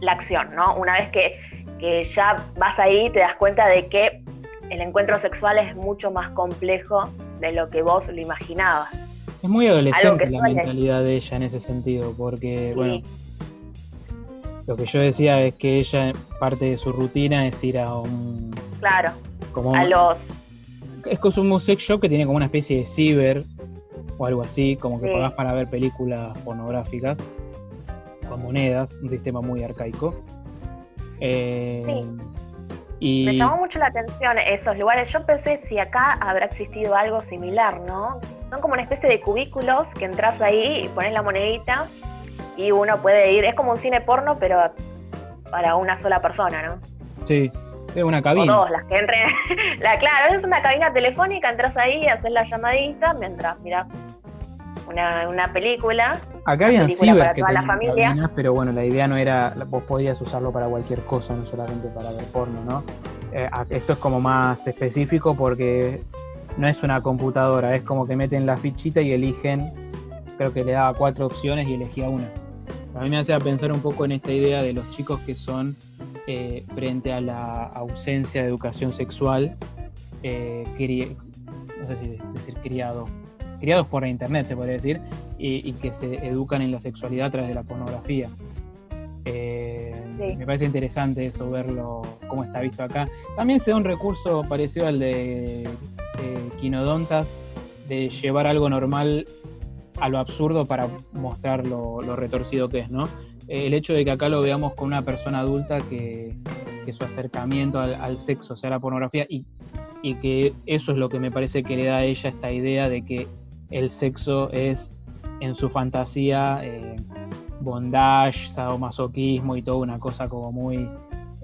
B: la acción, ¿no? Una vez que, ya vas ahí, te das cuenta de que el encuentro sexual es mucho más complejo de lo que vos lo imaginabas.
A: Es muy adolescente la mentalidad de ella en ese sentido, porque, bueno, lo que yo decía es que ella, parte de su rutina es ir a un.
B: Claro. Como a los.
A: Es como un sex shop que tiene como una especie de ciber o algo así, como que pagás para ver películas pornográficas con monedas, un sistema muy arcaico.
B: Eh, y... Me llamó mucho la atención esos lugares. Yo pensé si acá habrá existido algo similar, ¿no? Son como una especie de cubículos que entras ahí y pones la monedita y uno puede ir. Es como un cine porno, pero para una sola persona, ¿no?
A: Sí, es una cabina.
B: O dos, las que entren. la, claro, es una cabina telefónica, entras ahí, haces la llamadita mientras mirás una, una película.
A: Acá habían cibers que la familia. pero bueno, la idea no era, vos podías usarlo para cualquier cosa, no solamente para ver porno, ¿no? Eh, esto es como más específico porque no es una computadora, es como que meten la fichita y eligen, creo que le daba cuatro opciones y elegía una. A mí me hace pensar un poco en esta idea de los chicos que son eh, frente a la ausencia de educación sexual, eh, no sé si decir criado, criados por internet, se podría decir, y, que se educan en la sexualidad a través de la pornografía. Eh, me parece interesante eso, verlo, cómo está visto acá. También se da un recurso parecido al de Quinodontas, de llevar algo normal a lo absurdo para mostrar lo, retorcido que es, ¿no? El hecho de que acá lo veamos con una persona adulta que, su acercamiento al, sexo sea la pornografía y, que eso es lo que me parece que le da a ella esta idea de que el sexo es en su fantasía eh, bondage, sadomasoquismo y toda una cosa como muy,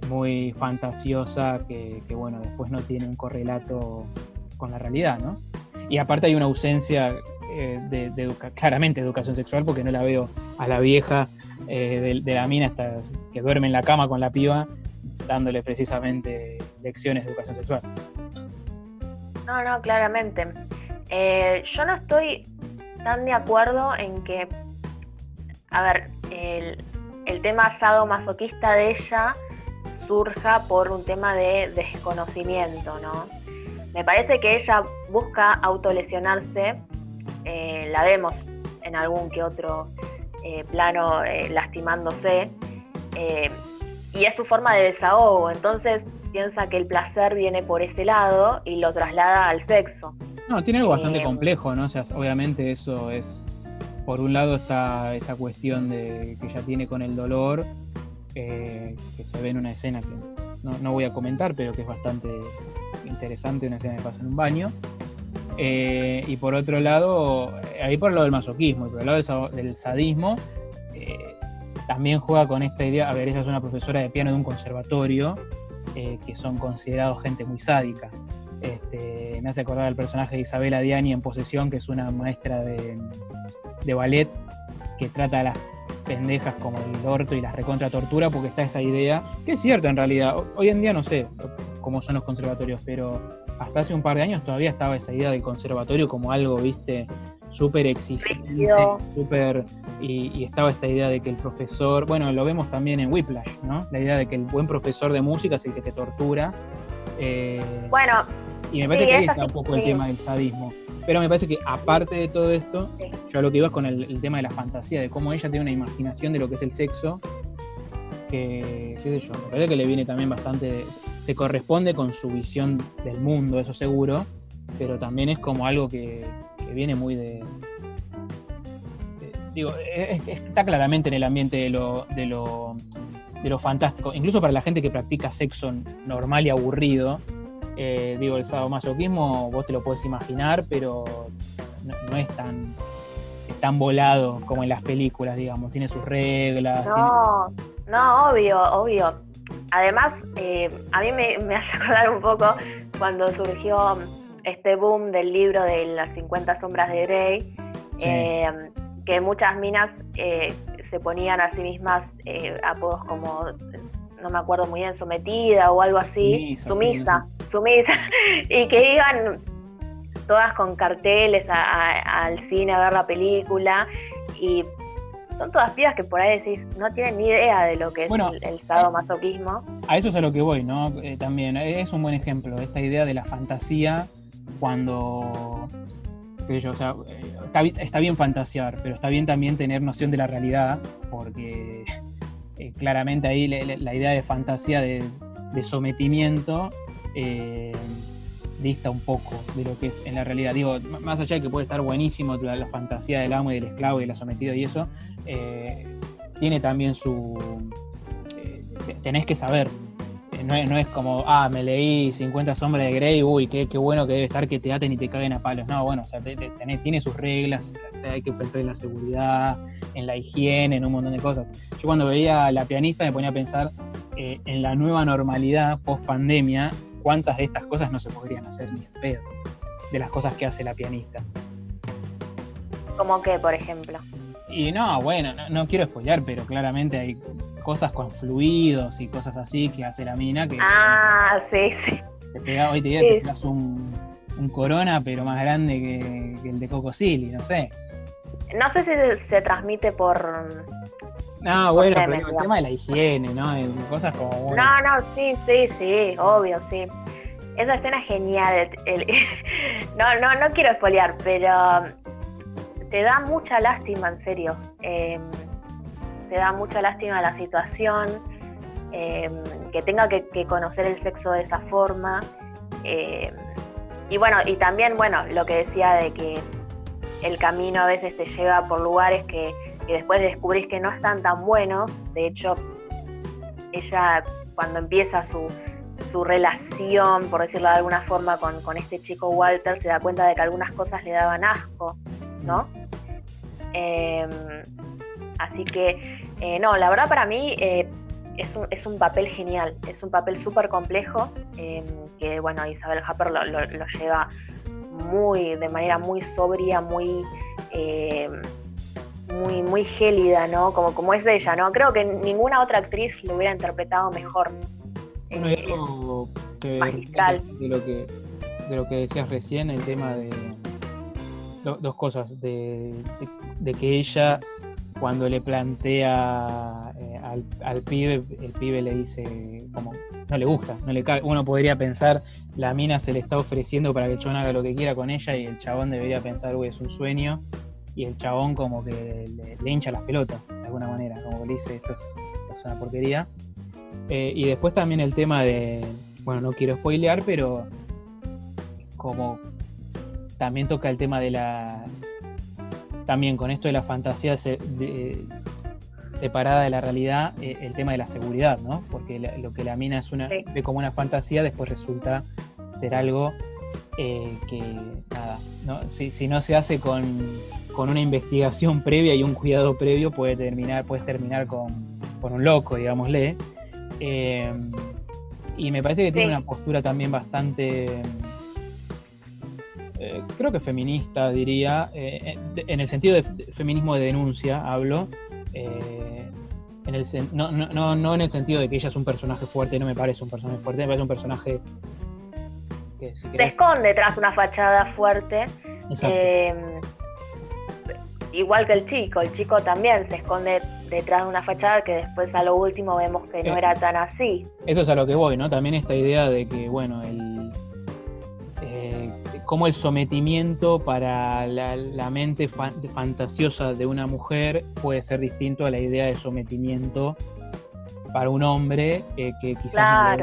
A: muy fantasiosa que, bueno, después no tiene un correlato con la realidad, ¿no? Y aparte hay una ausencia eh, claramente educación sexual porque no la veo a la vieja eh, de, la mina hasta que duerme en la cama con la piba dándole precisamente lecciones de educación sexual.
B: No, no, claramente. Eh, yo no estoy tan de acuerdo en que, a ver, el, el tema asado masoquista de ella surja por un tema de desconocimiento, ¿no? Me parece que ella busca autolesionarse, eh, la vemos en algún que otro eh, plano lastimándose, y es su forma de desahogo, entonces piensa que el placer viene por ese lado y lo traslada al sexo.
A: No, tiene algo bastante eh, complejo, ¿no? O sea, obviamente eso es. Por un lado está esa cuestión de que ella tiene con el dolor, eh, que se ve en una escena que no, voy a comentar, pero que es bastante interesante, una escena que pasa en un baño. Eh, y por otro lado, ahí por el lado del masoquismo y por el lado del, sadismo, también juega con esta idea, a ver, ella es una profesora de piano de un conservatorio, que son considerados gente muy sádica. Este, me hace acordar al personaje de Isabela Diani en Posesión, que es una maestra de, ballet que trata a las pendejas como el orto y las recontra tortura, porque está esa idea, que es cierto en realidad. Hoy en día no sé cómo son los conservatorios, pero hasta hace un par de años todavía estaba esa idea del conservatorio como algo, viste, súper exigente, súper. Y, estaba esta idea de que el profesor, bueno, lo vemos también en Whiplash, ¿no? La idea de que el buen profesor de música es el que te tortura.
B: Eh, bueno,
A: y me parece que ahí está un poco el tema del sadismo. Pero me parece que aparte de todo esto, yo lo que iba es con el, tema de la fantasía, de cómo ella tiene una imaginación de lo que es el sexo, que, qué sé yo, que le viene también bastante, se corresponde con su visión del mundo, eso seguro, pero también es como algo que, viene muy de, digo, está claramente en el ambiente de lo, de lo, de lo fantástico, incluso para la gente que practica sexo normal y aburrido, eh, digo, el sadomasoquismo vos te lo puedes imaginar, pero no, es tan, tan volado como en las películas, digamos. Tiene sus reglas.
B: No, no, obvio, obvio. Además, eh, a mí me, hace acordar un poco cuando surgió este boom del libro de las 50 sombras de Grey, eh, que muchas minas se ponían a sí mismas apodos como, no me acuerdo muy bien, sometida o algo así, sumisa sumisa, y que iban todas con carteles al cine a ver la película y son todas pibas que por ahí decís, no tienen ni idea de lo que es el, el sadomasoquismo.
A: A eso es a lo que voy, ¿no? Eh, también es un buen ejemplo, esta idea de la fantasía cuando qué sé yo, o sea, está, bien fantasear, pero está bien también tener noción de la realidad, porque eh, claramente ahí la, idea de fantasía, de, sometimiento, eh, dista un poco de lo que es en la realidad. Digo, más allá de que puede estar buenísimo la, fantasía del amo y del esclavo y del sometido y eso, eh, tiene también su... tenés que saber no es, como, ah, me leí 50 sombras de Grey, uy, qué, qué bueno que debe estar que te aten y te caguen a palos. No, bueno, o sea, tiene sus reglas, hay que pensar en la seguridad, en la higiene, en un montón de cosas. Yo cuando veía a la pianista me ponía a pensar eh, en la nueva normalidad post pandemia, cuántas de estas cosas no se podrían hacer ni en pedo, de las cosas que hace la pianista.
B: ¿Como qué, por ejemplo?
A: Y no, bueno, no, no quiero spoilear, pero claramente hay cosas con fluidos y cosas así que hace la mina. Que
B: ah, sí, sí.
A: Te pega, hoy te, día te pegas un, un, corona, pero más grande que, el de Coco Silly, no sé.
B: No sé si se, transmite por.
A: No, bueno, pero el tema de la higiene, ¿no? Cosas como.
B: No, no, sí, sí, sí, obvio, sí. Esa escena es genial. no, no, no quiero espolear, pero te da mucha lástima, en serio. Eh, te da mucha lástima la situación, em, que tenga que, conocer el sexo de esa forma. Em, y bueno, y también, bueno, lo que decía de que el camino a veces te lleva por lugares que, después descubrís que no están tan buenos. De hecho, ella cuando empieza su, relación, por decirlo de alguna forma, con, este chico Walter, se da cuenta de que algunas cosas le daban asco, ¿no? Em, Así que, eh, no, la verdad para mí eh, es, un, es, un, papel genial, es un papel súper complejo, em, que bueno, Isabel Happer lo, lleva muy, de manera muy sobria, muy, em, muy, muy gélida, ¿no? Como, como es de ella, ¿no? Creo que ninguna otra actriz lo hubiera interpretado mejor.
A: Bueno, eh, que magistral. De lo que, de lo que decías recién, el tema de dos cosas, de, de que ella cuando le plantea eh, al, pibe, el pibe le dice como no le gusta, no le cae. Uno podría pensar, la mina se le está ofreciendo para que el chabón haga lo que quiera con ella y el chabón debería pensar, uy, es un sueño. Y el chabón como que le, hincha las pelotas, de alguna manera, como que le dice, esto es, una porquería. Eh, y después también el tema de, bueno, no quiero spoilear, pero como también toca el tema de la, también con esto de la fantasía separada de la realidad, eh, el tema de la seguridad, ¿no? Porque lo que la mina es una, ve como una fantasía, después resulta ser algo eh, que, nada, Si, no se hace con, una investigación previa y un cuidado previo, puede terminar, puedes terminar con, un loco, digámosle. Eh, y me parece que tiene una postura también bastante eh, creo que feminista, diría, eh, en el sentido de feminismo de denuncia, hablo. Eh, en el, no, no, no, en el sentido de que ella es un personaje fuerte, no me parece un personaje fuerte, me parece un personaje
B: que si Se esconde tras una fachada fuerte. Igual que el chico, el chico también se esconde detrás de una fachada que después a lo último vemos que no era tan así.
A: Eso es a lo que voy, ¿no? También esta idea de que, bueno, el, cómo el sometimiento para la, mente fantasiosa de una mujer puede ser distinto a la idea de sometimiento para un hombre eh, que quizás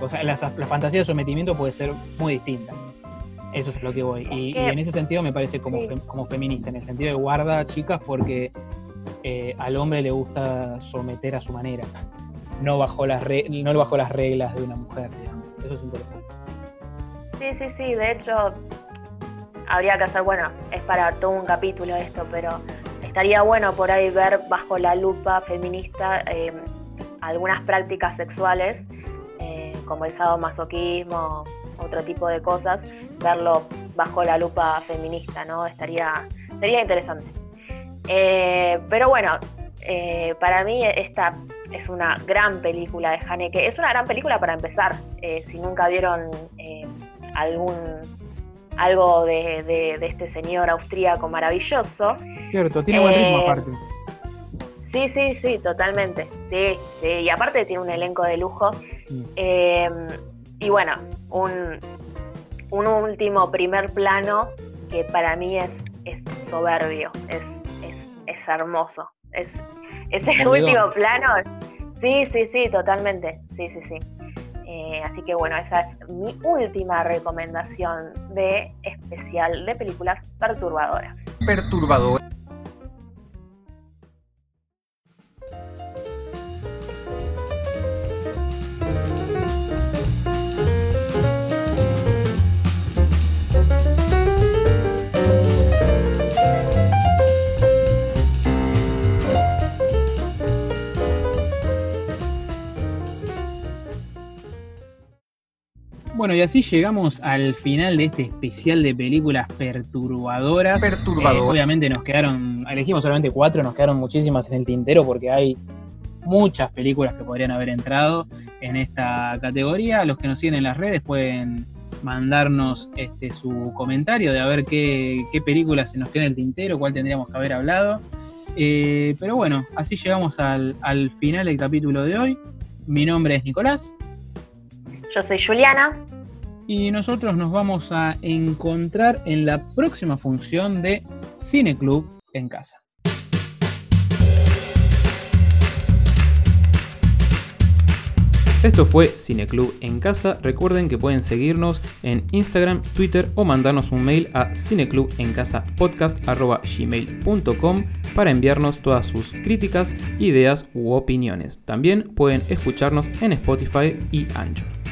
A: o sea, la, fantasía de sometimiento puede ser muy distinta. Eso es lo que voy. Y, en ese sentido me parece como, como feminista, en el sentido de guarda chicas porque eh, al hombre le gusta someter a su manera, no bajo las, no bajo las reglas de una mujer, digamos. Eso es interesante.
B: Sí, sí, sí, de hecho habría que hacer, bueno, es para todo un capítulo esto, pero estaría bueno por ahí ver bajo la lupa feminista eh, algunas prácticas sexuales, eh, como el sadomasoquismo, otro tipo de cosas, verlo bajo la lupa feminista, ¿no? Estaría, sería interesante. Eh, pero bueno, para mí esta es una gran película de Haneke. Es una gran película para empezar. si nunca vieron algún algo de, este señor austríaco maravilloso.
A: Cierto, tiene buen ritmo eh, aparte.
B: Sí, sí, sí, totalmente. Sí, sí, y aparte tiene un elenco de lujo. Mm. Y bueno, un, un último primer plano que para mí es, es soberbio, es, es, es hermoso. Es, ese último plano. Sí, sí, sí, totalmente. Sí, sí, sí. Eh, así que bueno, esa es mi última recomendación de especial de películas perturbadoras.
C: Perturbador.
A: Bueno, y así llegamos al final de este especial de películas perturbadoras.
C: Perturbadoras.
A: Eh, obviamente nos quedaron, elegimos solamente cuatro, nos quedaron muchísimas en el tintero porque hay muchas películas que podrían haber entrado en esta categoría. Los que nos siguen en las redes pueden mandarnos este, su comentario de a ver qué, qué película se nos queda en el tintero, cuál tendríamos que haber hablado. Eh, pero bueno, así llegamos al, al final del capítulo de hoy. Mi nombre es Nicolás.
B: Yo soy Juliana.
A: Y nosotros nos vamos a encontrar en la próxima función de Cine Club en casa.
D: Esto fue Cineclub en casa. Recuerden que pueden seguirnos en Instagram, Twitter o mandarnos un mail a cineclubencasapodcast.gmail.com para enviarnos todas sus críticas, ideas u opiniones. También pueden escucharnos en Spotify y Anchor.